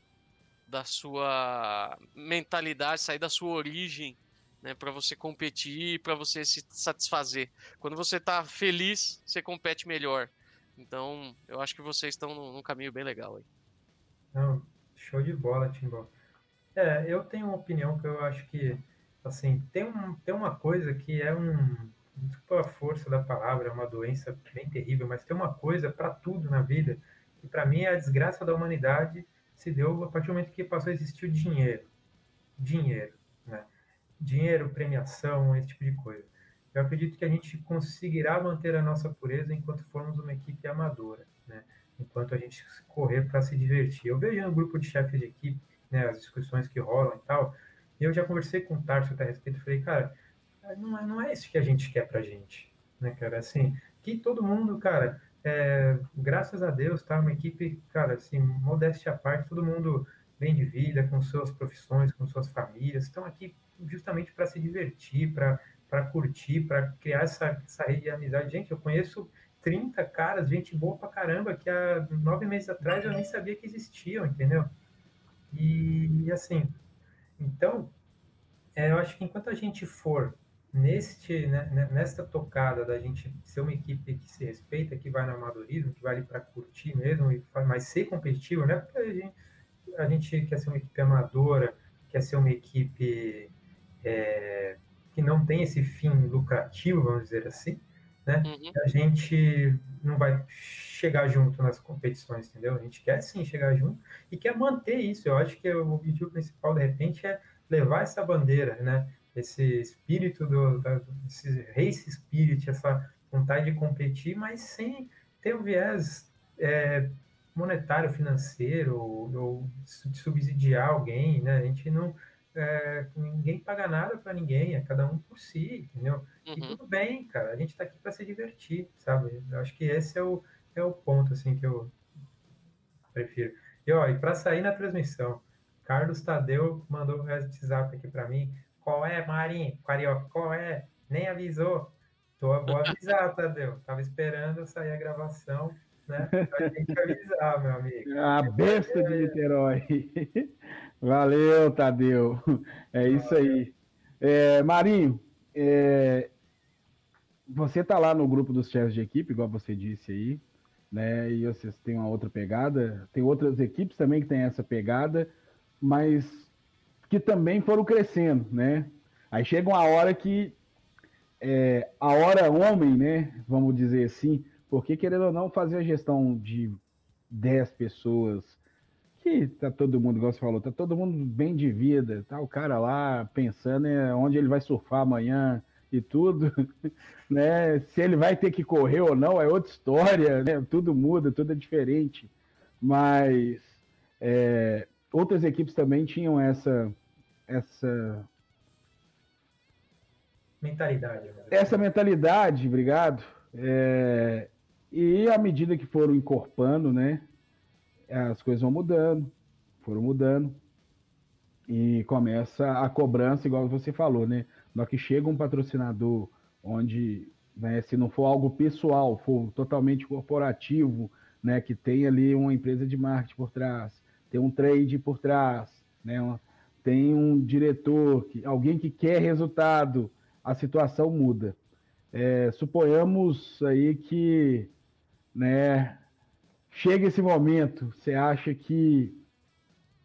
da sua mentalidade, sair da sua origem, né, para você competir, para você se satisfazer. Quando você está feliz, você compete melhor. Então, eu acho que vocês estão num caminho bem legal aí. Não, show de bola, Timbal. É, eu tenho uma opinião que eu acho que, assim, tem, um, tem uma coisa que é um, desculpa a força da palavra, é uma doença bem terrível, mas tem uma coisa para tudo na vida, que para mim é a desgraça da humanidade se deu a partir do momento que passou a existir o dinheiro. Dinheiro, né? Dinheiro, premiação, esse tipo de coisa. Eu acredito que a gente conseguirá manter a nossa pureza enquanto formos uma equipe amadora, né? enquanto a gente correr para se divertir. Eu vejo no grupo de chefes de equipe, né, as discussões que rolam e tal, e eu já conversei com o Tarso a respeito, falei, cara, não é, não é isso que a gente quer pra gente, né, cara, assim, que todo mundo, cara, é, graças a Deus, tá, uma equipe, cara, assim, modéstia à parte, todo mundo bem de vida, com suas profissões, com suas famílias, estão aqui justamente para se divertir, para curtir, para criar essa, essa rede de amizade. Gente, eu conheço 30 caras, gente boa pra caramba, que há nove meses atrás eu nem sabia que existiam, entendeu? E, e assim, então, é, eu acho que enquanto a gente for neste, né, né nesta tocada da gente ser uma equipe que se respeita, que vai no amadorismo, que vai para curtir mesmo, mas ser competitivo, né? Porque a gente, a gente quer ser uma equipe amadora, quer ser uma equipe é, que não tem esse fim lucrativo, vamos dizer assim, né? Uhum. A gente não vai chegar junto nas competições, entendeu? A gente quer sim chegar junto e quer manter isso. Eu acho que o objetivo principal, de repente, é levar essa bandeira, né? Esse espírito do, da, esse race spirit, essa vontade de competir, mas sem ter um viés é, monetário, financeiro, ou, ou subsidiar alguém, né? A gente não é, ninguém paga nada para ninguém, é cada um por si, entendeu? Uhum. E tudo bem, cara, a gente está aqui para se divertir, sabe? Eu acho que esse é o, é o ponto, assim, que eu prefiro. E, ó, e para sair na transmissão, Carlos Tadeu mandou um WhatsApp aqui para mim, qual é, Marinho? Carioca, qual é? Nem avisou. Tô, vou avisar, <laughs> Tadeu. Tava esperando sair a gravação, né? Tem que avisar, meu amigo. <laughs> A besta de Niterói. <laughs> Valeu, Tadeu. É isso aí. É, Marinho, é, você tá lá no grupo dos chefes de equipe, igual você disse aí, né? E vocês têm uma outra pegada. Tem outras equipes também que têm essa pegada, mas que também foram crescendo, né? Aí chega uma hora que é, a hora homem, né? Vamos dizer assim, porque querendo ou não fazer a gestão de 10 pessoas que tá todo mundo, igual você falou, tá todo mundo bem de vida, tá o cara lá pensando em onde ele vai surfar amanhã e tudo, <laughs> né? Se ele vai ter que correr ou não é outra história, né? Tudo muda, tudo é diferente, mas é, outras equipes também tinham essa essa mentalidade. Né? Essa mentalidade, obrigado. É, e à medida que foram encorpando, né? As coisas vão mudando, foram mudando, e começa a cobrança, igual você falou, né? Na que chega um patrocinador onde, né, se não for algo pessoal, for totalmente corporativo, né, que tem ali uma empresa de marketing por trás, tem um trade por trás, né, tem um diretor, que, alguém que quer resultado, a situação muda. É, suponhamos aí que, né, chega esse momento, você acha que,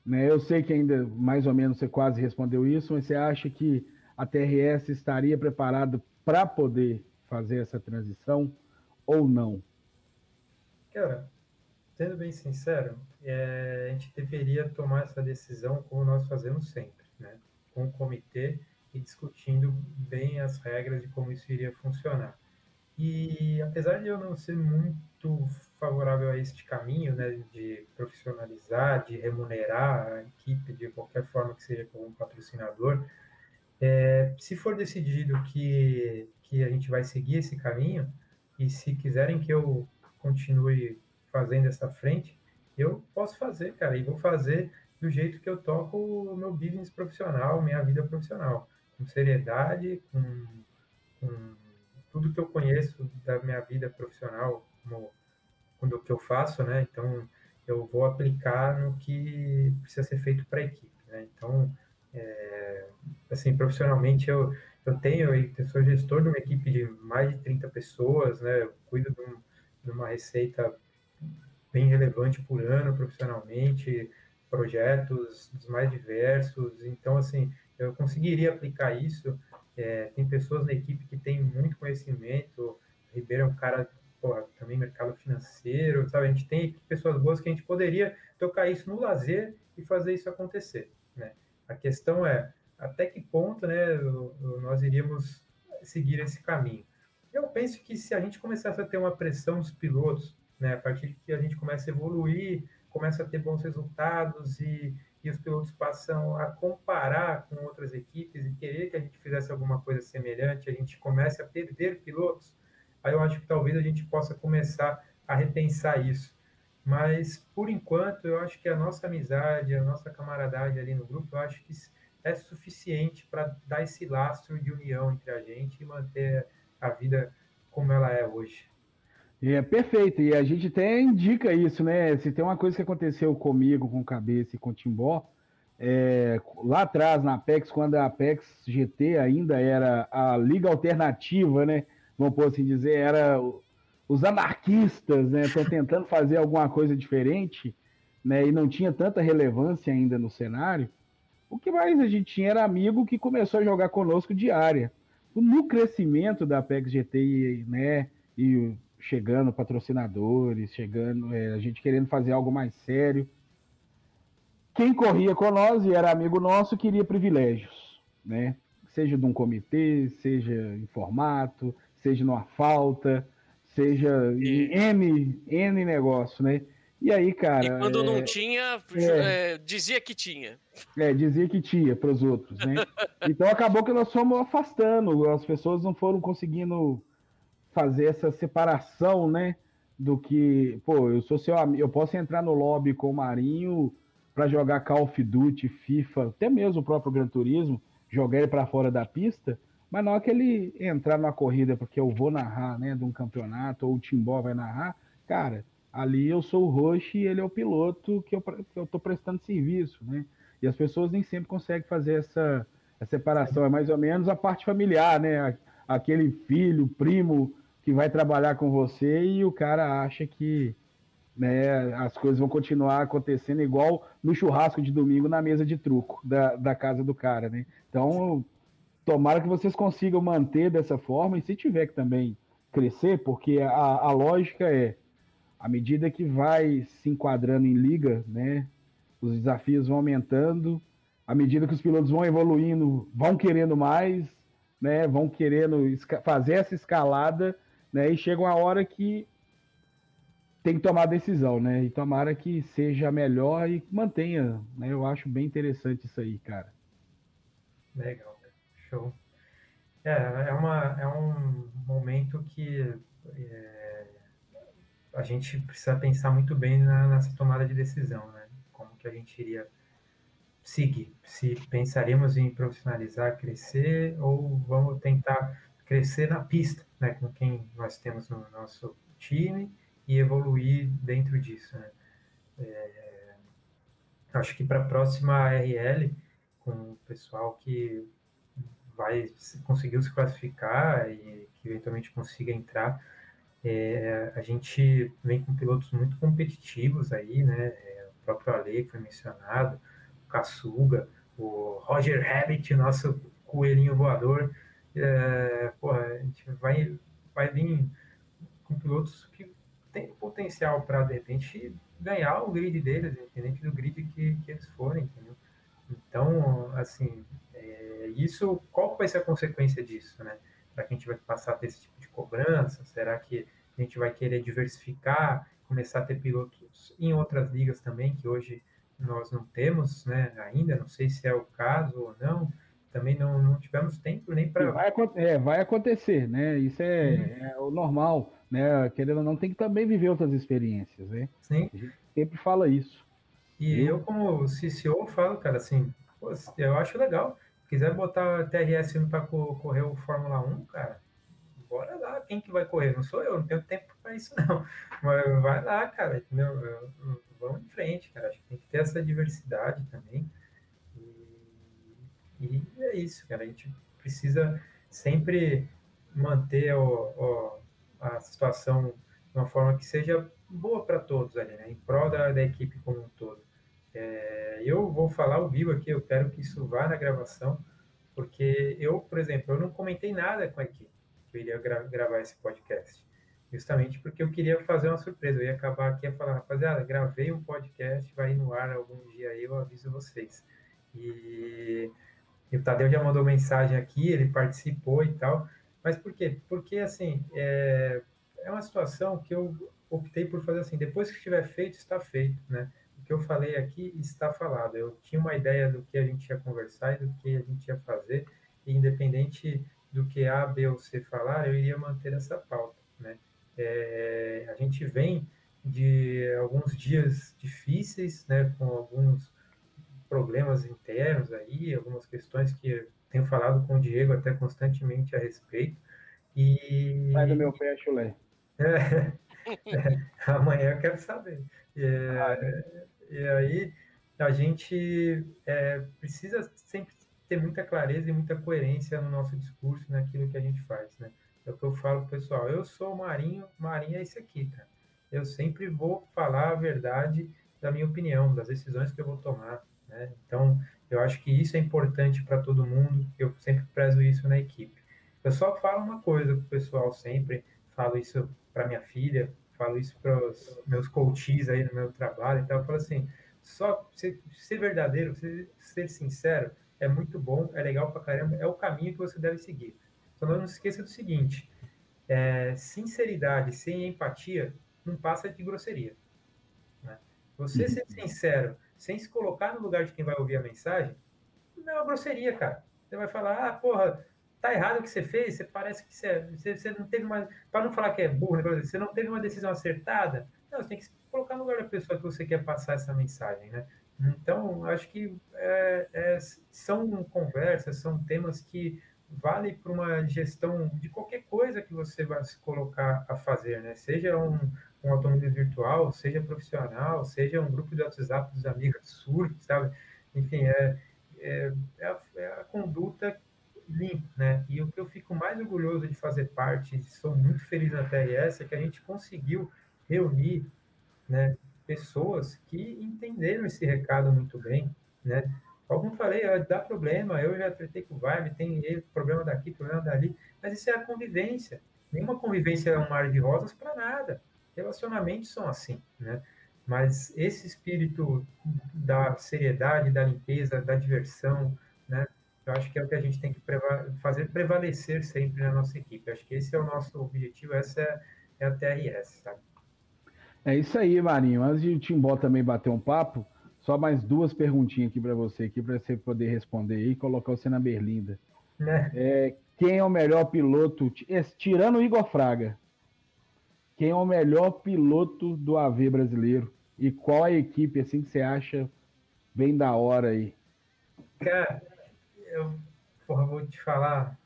né, eu sei que ainda mais ou menos você quase respondeu isso, mas você acha que a TRS estaria preparada para poder fazer essa transição ou não? Cara, sendo bem sincero, é, a gente deveria tomar essa decisão como nós fazemos sempre, né? com o comitê e discutindo bem as regras de como isso iria funcionar. E apesar de eu não ser muito favorável a este caminho, né, de profissionalizar, de remunerar a equipe de qualquer forma que seja como um patrocinador, é, se for decidido que, que a gente vai seguir esse caminho, e se quiserem que eu continue fazendo essa frente, eu posso fazer, cara, e vou fazer do jeito que eu toco o meu business profissional, minha vida profissional, com seriedade, com, com tudo que eu conheço da minha vida profissional, como, quando que eu faço, né? Então, eu vou aplicar no que precisa ser feito para a equipe, né? Então, é, assim, profissionalmente eu, eu tenho, eu sou gestor de uma equipe de mais de 30 pessoas, né? Eu cuido de, um, de uma receita bem relevante por ano profissionalmente, projetos dos mais diversos. Então, assim, eu conseguiria aplicar isso. É, tem pessoas na equipe que têm muito conhecimento. O Ribeiro é um cara, porra, também mercado financeiro, sabe? A gente tem pessoas boas que a gente poderia tocar isso no lazer e fazer isso acontecer, né? A questão é até que ponto, né, nós iríamos seguir esse caminho. Eu penso que se a gente começasse a ter uma pressão dos pilotos, né, a partir que a gente começa a evoluir, começa a ter bons resultados e, e os pilotos passam a comparar com outras equipes e querer que a gente fizesse alguma coisa semelhante, a gente comece a perder pilotos, aí eu acho que talvez a gente possa começar a repensar isso. Mas, por enquanto, eu acho que a nossa amizade, a nossa camaradagem ali no grupo, eu acho que é suficiente para dar esse lastro de união entre a gente e manter a vida como ela é hoje. É perfeito, e a gente até indica isso, né? Se tem uma coisa que aconteceu comigo, com Cabeça e com Timbó, é, lá atrás na Apex, quando a Apex GT ainda era a liga alternativa, né? Vamos por assim dizer, era os anarquistas, né? Estão tentando fazer alguma coisa diferente, né? E não tinha tanta relevância ainda no cenário. O que mais a gente tinha era amigo que começou a jogar conosco diária. No crescimento da Apex GT, né? E chegando patrocinadores, chegando, é, a gente querendo fazer algo mais sério. Quem corria com nós e era amigo nosso queria privilégios, né? Seja de um comitê, seja em formato, seja numa falta, seja em N, N negócio, né? E aí, cara. E quando é, não tinha, é, é, dizia que tinha. É, dizia que tinha para os outros, né? <laughs> então acabou que nós fomos afastando, as pessoas não foram conseguindo fazer essa separação, né? Do que, pô, eu sou seu amigo, eu posso entrar no lobby com o Marinho para jogar Call of Duty, FIFA, até mesmo o próprio Gran Turismo, jogar ele para fora da pista, mas não é que ele entrar numa corrida porque eu vou narrar, né, de um campeonato ou o Timbó vai narrar, cara, ali eu sou o Roche e ele é o piloto que eu, que eu tô prestando serviço, né? E as pessoas nem sempre conseguem fazer essa, essa separação, é mais ou menos a parte familiar, né? Aquele filho, primo que vai trabalhar com você e o cara acha que né, as coisas vão continuar acontecendo igual no churrasco de domingo na mesa de truco da, da casa do cara, né? Então, tomara que vocês consigam manter dessa forma e se tiver que também crescer, porque a, a lógica é, à medida que vai se enquadrando em liga, né, os desafios vão aumentando, à medida que os pilotos vão evoluindo, vão querendo mais, né, vão querendo fazer essa escalada né? E chega uma hora que tem que tomar decisão, né? E tomara que seja melhor e mantenha, né? Eu acho bem interessante isso aí, cara. Legal, show. É, é, uma, é um momento que é, a gente precisa pensar muito bem na, nessa tomada de decisão, né? Como que a gente iria seguir? Se pensaremos em profissionalizar, crescer, ou vamos tentar crescer na pista, né, com quem nós temos no nosso time e evoluir dentro disso. Né. É, acho que para a próxima RL, com o pessoal que vai conseguiu se classificar e que eventualmente consiga entrar, é, a gente vem com pilotos muito competitivos aí, né? É, o próprio Ale que foi mencionado, o o Roger Rabbit, nosso coelhinho voador, é, porra, a gente vai, vai vir com pilotos que têm potencial para, de repente, ganhar o grid deles, independente do grid que, que eles forem, entendeu? Então, assim, isso, qual vai ser a consequência disso, né? Será que a gente vai passar a ter esse tipo de cobrança? Será que a gente vai querer diversificar, começar a ter pilotos em outras ligas também, que hoje nós não temos, né, ainda, não sei se é o caso ou não, também não, não tivemos tempo nem para. Vai, é, vai acontecer, né? Isso é, uhum. é, o normal. né? Querendo ou não, tem que também viver outras experiências, né? Sim. A gente sempre fala isso. E eu, como CCO, falo, cara, assim, eu acho legal. Se quiser botar TRS para correr o Fórmula 1, cara, bora lá. Quem que vai correr? Não sou eu, não tenho tempo para isso, <laughs> não. Mas vai lá, cara, entendeu? Vamos em frente, cara. Acho que tem que ter essa diversidade também. E, e é isso, cara. A gente precisa sempre manter o, o, a situação de uma forma que seja boa para todos ali, né? Em prol da, da equipe como um todo. É, eu vou falar ao vivo aqui, eu quero que isso vá na gravação, porque eu, por exemplo, eu não comentei nada com a equipe que eu iria gra gravar esse podcast, justamente porque eu queria fazer uma surpresa. Eu ia acabar aqui a falar, rapaziada, gravei um podcast, vai no ar algum dia aí, eu aviso vocês. E, e o Tadeu já mandou mensagem aqui, ele participou e tal. Mas por quê? Porque, assim, é, é uma situação que eu optei por fazer assim, depois que estiver feito, está feito, né? O que eu falei aqui está falado. Eu tinha uma ideia do que a gente ia conversar e do que a gente ia fazer, e independente do que A, B ou C falar, eu iria manter essa pauta, né? É, a gente vem de alguns dias difíceis, né, com alguns problemas internos aí, algumas questões que tenho falado com o Diego até constantemente a respeito. E... Sai do meu pé, chulé. <laughs> É, é, amanhã eu quero saber. É, e aí a gente é, precisa sempre ter muita clareza e muita coerência no nosso discurso, naquilo que a gente faz, né? É o que eu falo pro pessoal. Eu sou Marinho, Marinho é esse aqui, cara. Eu sempre vou falar a verdade da minha opinião, das decisões que eu vou tomar, né? Então, eu acho que isso é importante para todo mundo. Eu sempre prezo isso na equipe. Eu só falo uma coisa pro pessoal sempre, falo isso para minha filha, falo isso para os meus coaches aí no meu trabalho e tal. Eu falo assim, só ser, ser verdadeiro, ser, ser, sincero, é muito bom, é legal pra caramba, é o caminho que você deve seguir. Só não se esqueça do seguinte, é, sinceridade sem empatia não passa de grosseria. Né? Você ser sincero, sem se colocar no lugar de quem vai ouvir a mensagem, não é uma grosseria, cara. Você vai falar, ah, porra, tá errado o que você fez, você parece que você, você, você não teve uma. Para não falar que é burro, né, você não teve uma decisão acertada. Não, você tem que se colocar no lugar da pessoa que você quer passar essa mensagem, né? Então, acho que é, é, são conversas, são temas que valem para uma gestão de qualquer coisa que você vai se colocar a fazer, né? Seja um, um automobilismo virtual, seja profissional, seja um grupo de WhatsApp dos amigos <laughs> surf, sabe? Enfim, é, é, é, a, é a conduta limpo, né? E o que eu fico mais orgulhoso de fazer parte, sou muito feliz na TRS, é que a gente conseguiu reunir, né, pessoas que entenderam esse recado muito bem, né? Como falei, dá problema, eu já tratei com o Vibe, tem problema daqui, problema dali, mas isso é a convivência. Nenhuma convivência é um mar de rosas para nada. Relacionamentos são assim, né? Mas esse espírito da seriedade, da limpeza, da diversão? Eu acho que é o que a gente tem que preva fazer prevalecer sempre na nossa equipe. Eu acho que esse é o nosso objetivo, essa é, é a TRS, sabe? É isso aí, Marinho. Antes de o Timbó também bater um papo, só mais duas perguntinhas aqui para você, aqui para você poder responder e colocar você na berlinda. É. É, quem é o melhor piloto, tirando o Igor Fraga, quem é o melhor piloto do AV brasileiro e qual a equipe assim que você acha bem da hora aí? Cara, eu porra, vou te falar,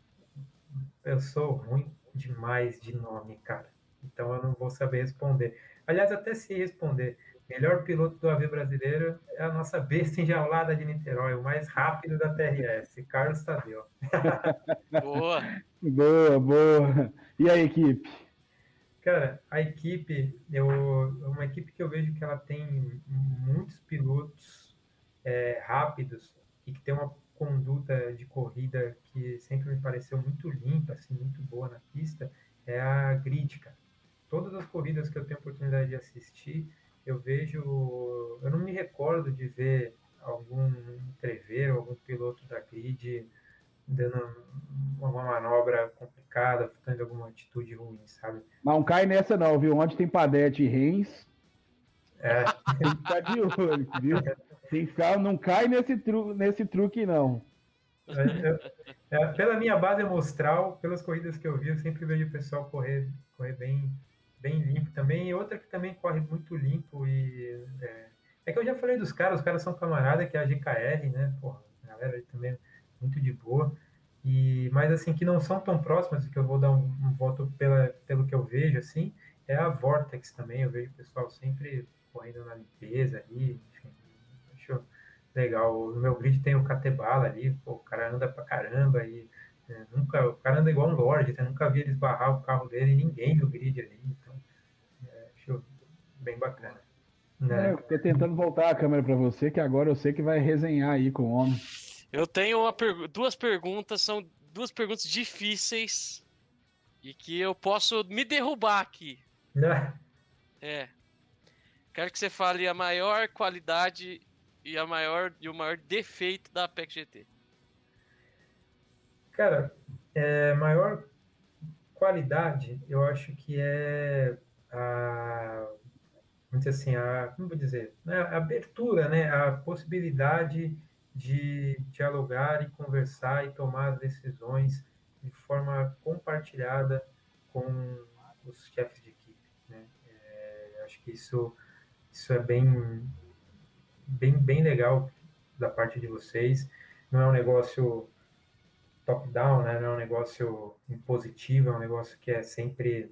eu sou ruim demais de nome, cara. Então eu não vou saber responder. Aliás, até se responder, melhor piloto do AV brasileiro é a nossa besta enjaulada de Niterói, o mais rápido da TRS, Carlos Tadeu. <laughs> boa! boa, boa. E a equipe? Cara, a equipe, eu, é uma equipe que eu vejo que ela tem muitos pilotos é, rápidos e que tem uma conduta de corrida que sempre me pareceu muito limpa, assim, muito boa na pista, é a Grid, cara todas as corridas que eu tenho oportunidade de assistir, eu vejo, eu não me recordo de ver algum entreveiro, algum piloto da grid dando uma manobra complicada, tendo alguma atitude ruim, sabe? Não cai nessa não, viu? Onde tem Padete e Reis, é. tem que ficar de olho, viu? <laughs> Tem que ficar, não cai nesse, tru, nesse truque, não. É, é, pela minha base amostral, pelas corridas que eu vi, eu sempre vejo o pessoal correr, correr bem bem limpo também, e outra que também corre muito limpo e é, é que eu já falei dos caras, os caras são camarada, que é a GKR, né? Porra, a galera também é muito de boa. E, mas assim, que não são tão próximas, que eu vou dar um, um voto pela, pelo que eu vejo, assim, é a Vortex também. Eu vejo o pessoal sempre correndo na limpeza ali, acho legal. No meu grid tem o Catebala ali, pô, o cara anda pra caramba e é, nunca, o cara anda igual um Lorde, né? nunca vi ele esbarrar o carro dele e ninguém no grid ali, então é, acho bem bacana. Né? É, eu tô tentando voltar a câmera para você, que agora eu sei que vai resenhar aí com o homem. Eu tenho pergu duas perguntas, são duas perguntas difíceis e que eu posso me derrubar aqui. <laughs> É. Quero que você fale a maior qualidade e a maior e o maior defeito da Apex GT. Cara, é, maior qualidade, eu acho que é a, assim, a, como vou dizer, né, a abertura, né, a possibilidade de dialogar e conversar e tomar decisões de forma compartilhada com os chefes de equipe. Né? É, acho que isso, isso é bem, bem, bem legal da parte de vocês. Não é um negócio top-down, né? não é um negócio impositivo, é um negócio que é sempre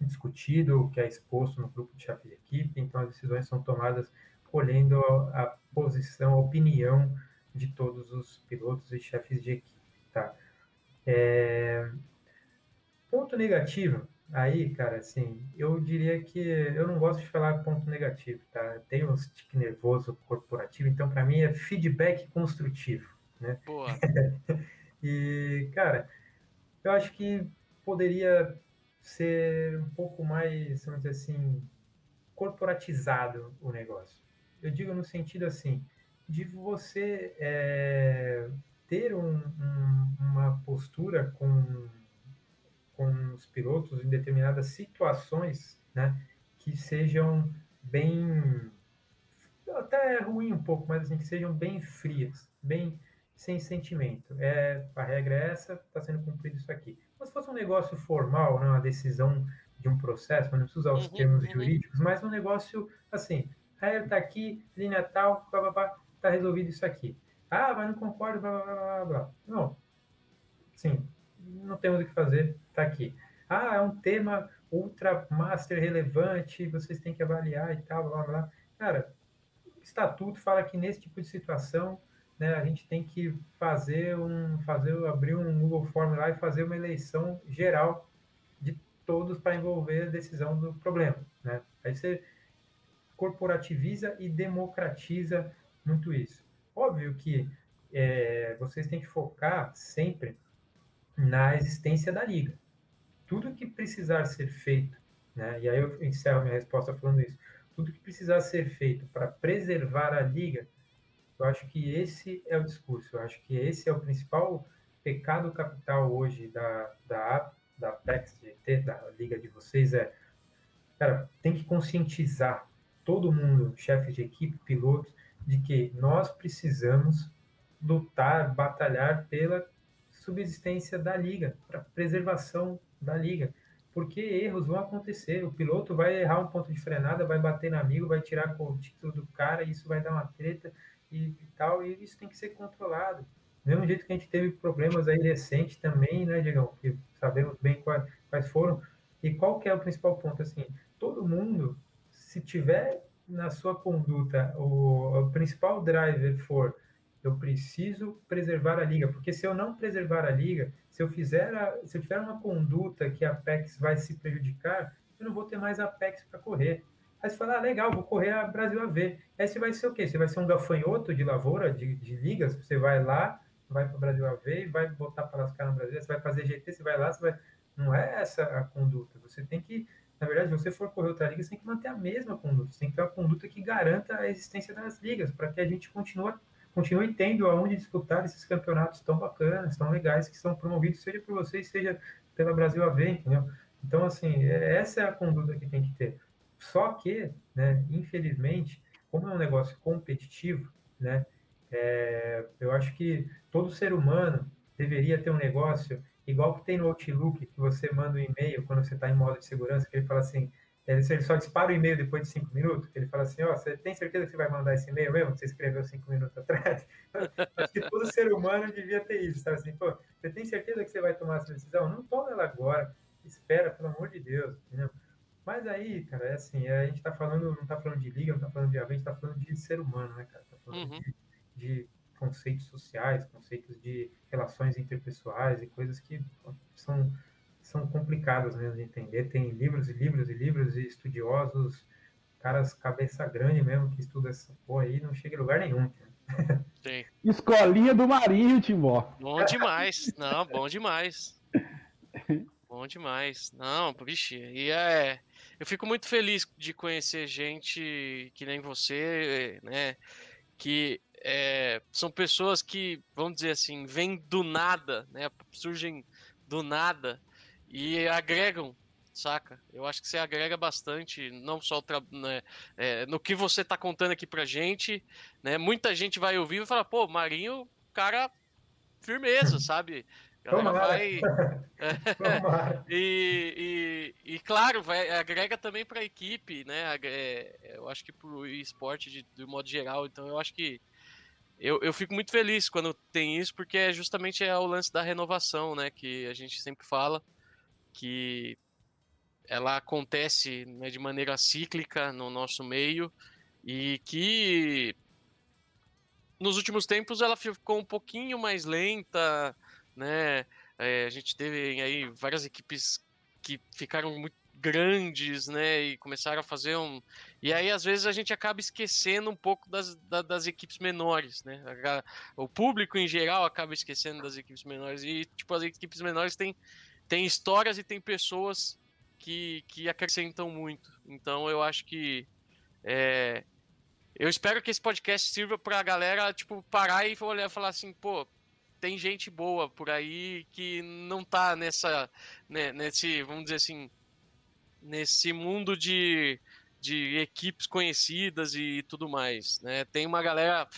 discutido, que é exposto no grupo de chefe de equipe, então as decisões são tomadas colhendo a posição, a opinião de todos os pilotos e chefes de equipe, tá? É... Ponto negativo, aí, cara, assim, eu diria que eu não gosto de falar ponto negativo, tá? Tem um tique nervoso corporativo, então para mim é feedback construtivo, né? Boa. <laughs> e, cara, eu acho que poderia ser um pouco mais, vamos dizer assim, corporatizado o negócio. Eu digo no sentido assim, de você é, ter um, um, uma postura com, com os pilotos em determinadas situações, né, que sejam bem até é ruim um pouco, mas assim, que sejam bem frias, bem sem sentimento. É, a regra é essa, está sendo cumprido isso aqui. Mas se fosse um negócio formal, né, uma decisão de um processo, não precisa usar os uhum, termos uhum. jurídicos, mas um negócio assim, a regra está aqui, linha tal, está resolvido isso aqui. Ah, mas não concordo, blá, blá, blá, blá. Não. Sim, não temos o que fazer, está aqui. Ah, é um tema ultra master relevante, vocês têm que avaliar e tal, blá, blá. Cara, o estatuto fala que nesse tipo de situação, né, a gente tem que fazer um, fazer, abrir um Google Form lá e fazer uma eleição geral de todos para envolver a decisão do problema, né? Aí você corporativiza e democratiza muito isso. Óbvio que é, vocês têm que focar sempre na existência da liga. Tudo que precisar ser feito, né, e aí eu encerro minha resposta falando isso, tudo que precisar ser feito para preservar a liga, eu acho que esse é o discurso, eu acho que esse é o principal pecado capital hoje da, da, da PEX, da liga de vocês, é, cara, tem que conscientizar todo mundo, chefes de equipe, pilotos, de que nós precisamos lutar, batalhar pela subsistência da liga, para preservação da liga, porque erros vão acontecer. O piloto vai errar um ponto de frenada, vai bater no amigo, vai tirar o título do cara, e isso vai dar uma treta e, tal, e isso tem que ser controlado. Do mesmo jeito que a gente teve problemas aí recentes também, né, Diegão, que sabemos bem quais, quais foram. E qual que é o principal ponto? Assim, todo mundo se tiver na sua conduta o, o principal driver for eu preciso preservar a liga, porque se eu não preservar a liga, se eu fizer a, se eu tiver uma conduta que a Apex vai se prejudicar, eu não vou ter mais a Apex para correr. Aí você fala, ah, legal, vou correr a Brasil AV. Aí você vai ser o quê? Você vai ser um gafanhoto de lavoura, de, de ligas? Você vai lá, vai para o Brasil AV e vai botar para lascar no Brasil, você vai fazer GT, você vai lá, você vai... Não é essa a conduta. Você tem que na verdade, se você for correr outra liga, você tem que manter a mesma conduta. Você tem que ter uma conduta que garanta a existência das ligas, para que a gente continue, continue tendo aonde disputar esses campeonatos tão bacanas, tão legais, que são promovidos, seja por vocês, seja pela Brasil AV, entendeu? Então, assim, é, essa é a conduta que tem que ter. Só que, né, infelizmente, como é um negócio competitivo, né, é, eu acho que todo ser humano deveria ter um negócio igual que tem no Outlook, que você manda um e-mail quando você está em modo de segurança, que ele fala assim, ele, ele só dispara o e-mail depois de cinco minutos, que ele fala assim, ó, oh, você tem certeza que você vai mandar esse e-mail mesmo, que você escreveu cinco minutos atrás? <laughs> Acho que todo ser humano devia ter isso, sabe assim, pô, você tem certeza que você vai tomar essa decisão? Não toma ela agora, espera, pelo amor de Deus, entendeu? Mas aí, cara, é assim, a gente tá falando, não tá falando de liga, não tá falando de evento, a gente tá falando de ser humano, né, cara? Tá falando uhum. de, de conceitos sociais, conceitos de relações interpessoais e coisas que são, são complicadas mesmo de entender. Tem livros e livros e livros e estudiosos, caras cabeça grande mesmo que estudam essa porra aí, não chega em lugar nenhum. Sim. Escolinha do Marinho, Timbó. Bom demais. Não, bom demais. Bom demais. Não, vixe, e é. Eu fico muito feliz de conhecer gente que nem você, né? Que é, são pessoas que, vamos dizer assim, vêm do nada, né? Surgem do nada e agregam, saca? Eu acho que você agrega bastante, não só né, é, no que você está contando aqui pra gente, né? Muita gente vai ouvir e vai falar, pô, Marinho, cara, firmeza, sabe? Toma vai... <laughs> <laughs> e, e, e, claro, vai, agrega também para a equipe, né? É, eu acho que para o esporte de, de modo geral. Então eu acho que eu, eu fico muito feliz quando tem isso, porque é justamente é o lance da renovação, né? Que a gente sempre fala que ela acontece né, de maneira cíclica no nosso meio e que nos últimos tempos ela ficou um pouquinho mais lenta, né? É, a gente teve aí várias equipes que ficaram muito grandes, né, e começaram a fazer um. E aí, às vezes, a gente acaba esquecendo um pouco das, das, das, equipes menores, né? O público em geral acaba esquecendo das equipes menores. E, tipo, as equipes menores têm, têm histórias e têm pessoas que, que acrescentam muito. Então, eu acho que. É, eu espero que esse podcast sirva pra galera, tipo, parar e olhar e falar assim, pô, tem gente boa por aí que não tá nessa, né, nesse, vamos dizer assim, nesse mundo de, de equipes conhecidas e tudo mais, né? Tem uma galera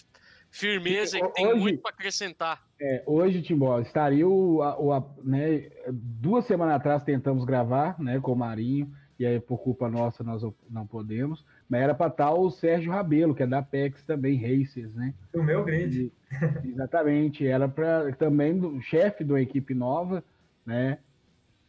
firmeza e que tem hoje, muito para acrescentar. É, hoje, Timbó, estaria o, o a, né, duas semanas atrás tentamos gravar, né, com o Marinho, e aí por culpa nossa nós não podemos, mas era para estar o Sérgio Rabelo, que é da PEX também, Racers, né? O meu grande. exatamente, era para também do chefe de uma equipe nova, né?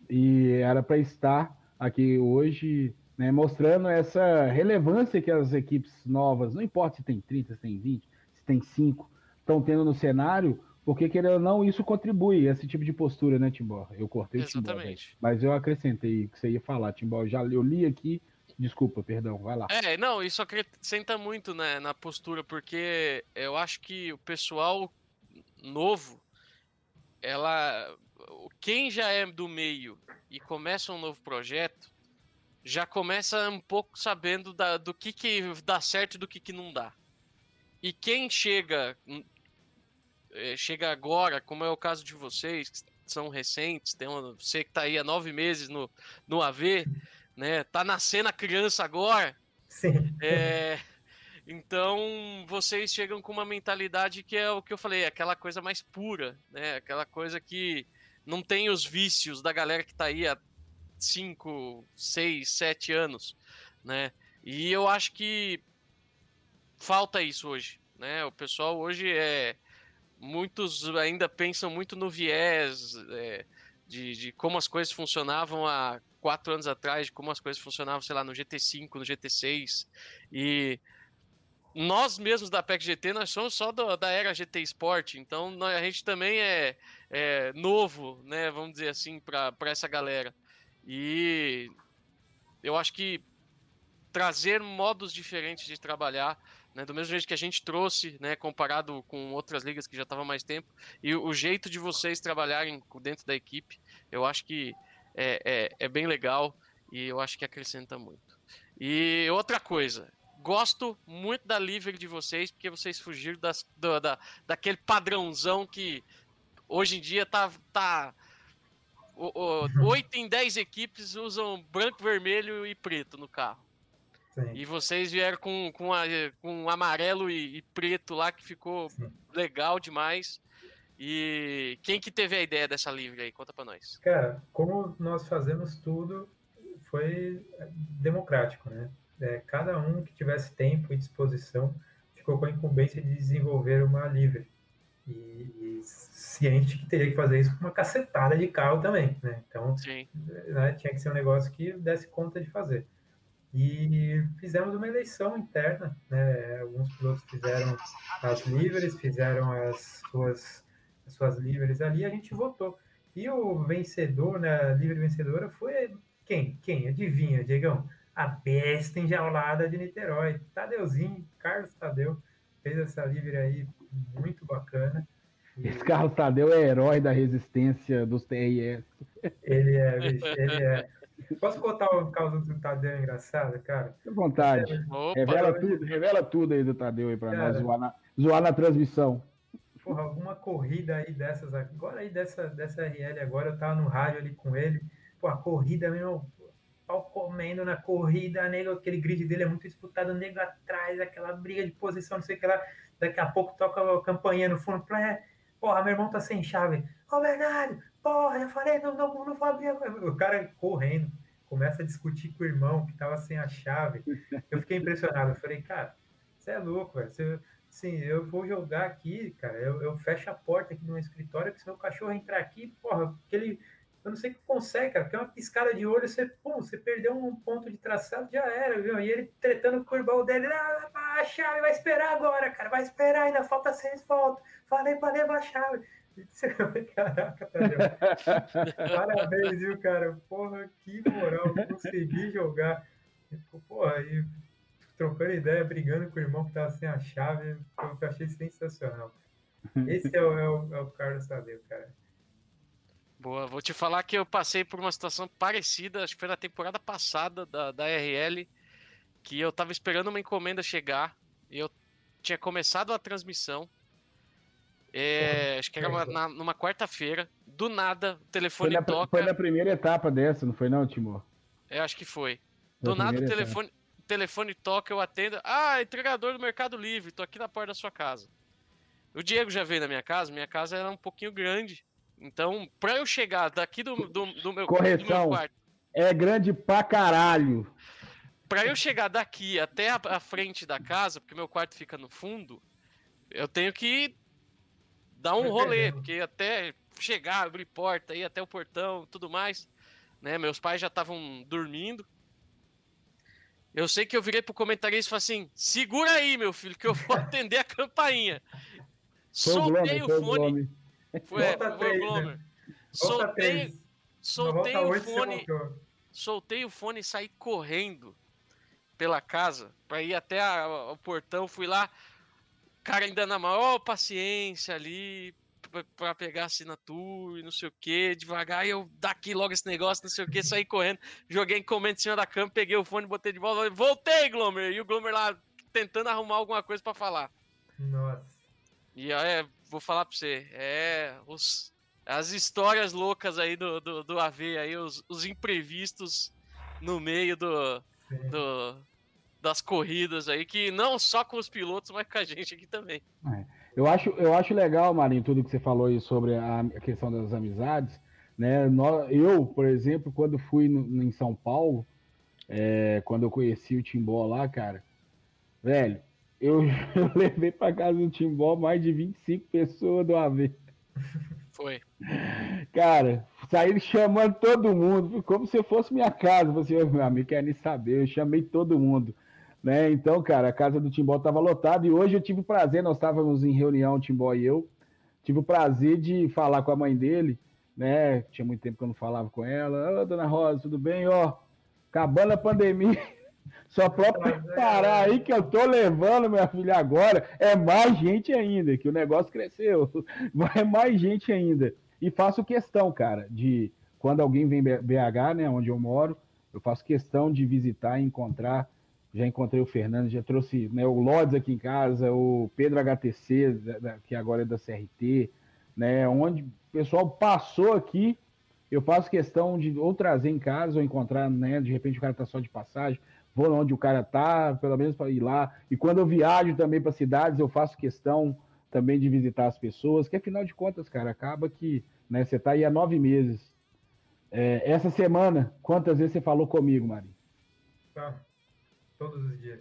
E era para estar aqui hoje, né, mostrando essa relevância que as equipes novas, não importa se tem 30, se tem 20, se tem 5, estão tendo no cenário, porque querendo ou não, isso contribui, esse tipo de postura, né, Timbó? Eu cortei Exatamente. o Timbó, mas eu acrescentei o que você ia falar, Timbó. Já eu li aqui, desculpa, perdão, vai lá. É, não, isso acrescenta muito né, na postura, porque eu acho que o pessoal novo, ela. Quem já é do meio e começa um novo projeto, já começa um pouco sabendo da, do que, que dá certo e do que, que não dá. E quem chega hum, é, chega agora, como é o caso de vocês, que são recentes, tem uma, você que está aí há nove meses no, no AV, né? Tá nascendo a criança agora. Sim. É, então vocês chegam com uma mentalidade que é o que eu falei, aquela coisa mais pura, né? Aquela coisa que não tem os vícios da galera que tá aí há 5, 6, 7 anos, né? E eu acho que falta isso hoje, né? O pessoal hoje é muitos ainda pensam muito no viés é, de, de como as coisas funcionavam há quatro anos atrás, de como as coisas funcionavam, sei lá, no GT5, no GT6 e nós mesmos da PEC GT, nós somos só do, da era GT Sport, então nós, a gente também é, é, novo, né, vamos dizer assim, para essa galera. E eu acho que trazer modos diferentes de trabalhar, né, do mesmo jeito que a gente trouxe, né, comparado com outras ligas que já estavam mais tempo, e o jeito de vocês trabalharem dentro da equipe, eu acho que é, é, é bem legal e eu acho que acrescenta muito. E outra coisa, Gosto muito da livre de vocês, porque vocês fugiram das, do, da, daquele padrãozão que hoje em dia tá. tá oito em 10 equipes usam branco, vermelho e preto no carro. Sim. E vocês vieram com, com, a, com amarelo e, e, preto lá, que ficou Sim. legal demais. E quem que teve a ideia dessa livre aí? Conta pra nós. Cara, como nós fazemos tudo, foi democrático, né? É, cada um que tivesse tempo e disposição ficou com a incumbência de desenvolver uma livre. E, e ciente que teria que fazer isso com uma cacetada de carro também, né? Então, né, tinha que ser um negócio que desse conta de fazer. E fizemos uma eleição interna, né? Alguns pilotos fizeram as livres, fizeram as suas, as suas livres ali, a gente votou. E o vencedor, né, a livre vencedora foi quem? Quem? Adivinha, Diegão? A besta enjaulada de Niterói. Tadeuzinho, Carlos Tadeu, fez essa livre aí muito bacana. Esse Carlos Tadeu é herói da resistência dos TRS. Ele é, bicho, ele é. Posso contar o caso do Tadeu engraçado, cara? Fique à vontade. Opa, revela tudo, revela tudo aí do Tadeu aí pra cara, nós zoar na, zoar na transmissão. Porra, alguma corrida aí dessas, agora aí dessa, dessa RL agora, eu tava no rádio ali com ele, pô, a corrida mesmo, pau comendo na corrida, nego, aquele grid dele é muito disputado, nego atrás, aquela briga de posição, não sei o que lá, daqui a pouco toca a campainha no fundo, é, porra, meu irmão tá sem chave, ô Bernardo, porra, eu falei, não, não, não abrir, o cara correndo, começa a discutir com o irmão que tava sem a chave, eu fiquei impressionado, eu falei, cara, você é louco, velho, você... Sim, eu vou jogar aqui, cara. Eu, eu fecho a porta aqui no escritório, que se meu cachorro entrar aqui, porra, aquele eu não sei o que consegue, cara, porque é uma piscada de olho, você, pum, você perdeu um ponto de traçado, já era, viu? E ele tretando com o irmão dele, ah, a chave, vai esperar agora, cara, vai esperar, ainda falta seis voltas. Falei para levar a chave. <laughs> Caraca, Tadeu. <laughs> Parabéns, viu, cara? Porra, que moral, consegui jogar. Porra, e trocando ideia, brigando com o irmão que tava sem a chave, eu achei sensacional. Esse é o, é o, é o Carlos Tadeu, cara. Boa, vou te falar que eu passei por uma situação parecida, acho que foi na temporada passada da, da RL, que eu tava esperando uma encomenda chegar, e eu tinha começado a transmissão, é, acho que era uma, na, numa quarta-feira, do nada, o telefone foi na, toca... Foi na primeira etapa dessa, não foi não, Timor? É, acho que foi. Do nada o telefone, telefone toca, eu atendo, ah, entregador do Mercado Livre, tô aqui na porta da sua casa. O Diego já veio na minha casa, minha casa era um pouquinho grande, então, pra eu chegar daqui do, do, do, meu, Correção. do meu quarto. É grande pra caralho. Pra eu chegar daqui até a, a, frente da casa, porque meu quarto fica no fundo, eu tenho que dar um <laughs> rolê, porque até chegar, abrir porta, ir até o portão, tudo mais, né? Meus pais já estavam dormindo. Eu sei que eu virei pro comentarista e falei assim: segura aí, meu filho, que eu vou <laughs> atender a campainha. Soltei o fone. Foi, Volta foi o Glomer. Né? Soltei, soltei o fone. Soltei o fone e saí correndo pela casa para ir até a, o portão. Fui lá, cara ainda na maior paciência ali para pegar a assinatura e não sei o que, devagar, e eu daqui logo esse negócio, não sei o que, saí correndo, joguei encomenda em cima da cama, peguei o fone, botei de volta, voltei, Glomer, e o Glomer lá tentando arrumar alguma coisa para falar. Nossa. E é, vou falar pra você, é os, as histórias loucas aí do, do, do AV, aí, os, os imprevistos no meio do, do, das corridas aí, que não só com os pilotos, mas com a gente aqui também. É. Eu, acho, eu acho legal, Marinho, tudo que você falou aí sobre a questão das amizades. Né? Eu, por exemplo, quando fui no, em São Paulo, é, quando eu conheci o Timbó lá, cara, velho, eu, <laughs> eu levei para casa do Timbó mais de 25 pessoas do AV. Foi. Cara, saí chamando todo mundo, como se fosse minha casa. Você, meu amigo, quer nem saber, eu chamei todo mundo. Né? Então, cara, a casa do Timbó estava lotada e hoje eu tive o prazer, nós estávamos em reunião, o Timbó e eu, tive o prazer de falar com a mãe dele, né? Tinha muito tempo que eu não falava com ela. Ô, dona Rosa, tudo bem? Ó, acabando a pandemia. <laughs> Só para preparar <laughs> aí que eu tô levando minha filha agora, é mais gente ainda, que o negócio cresceu. <laughs> É mais gente ainda. E faço questão, cara, de quando alguém vem BH, né, onde eu moro, eu faço questão de visitar e encontrar. Já encontrei o Fernando, já trouxe né, o Lodes aqui em casa, o Pedro HTC, que agora é da CRT, né, onde o pessoal passou aqui, eu faço questão de ou trazer em casa ou encontrar, né, de repente o cara tá só de passagem, vou onde o cara tá, pelo menos para ir lá. E quando eu viajo também para cidades, eu faço questão também de visitar as pessoas, que afinal de contas, cara, acaba que né, você está aí há nove meses. É, essa semana, quantas vezes você falou comigo, Mari? Tá. Todos os dias.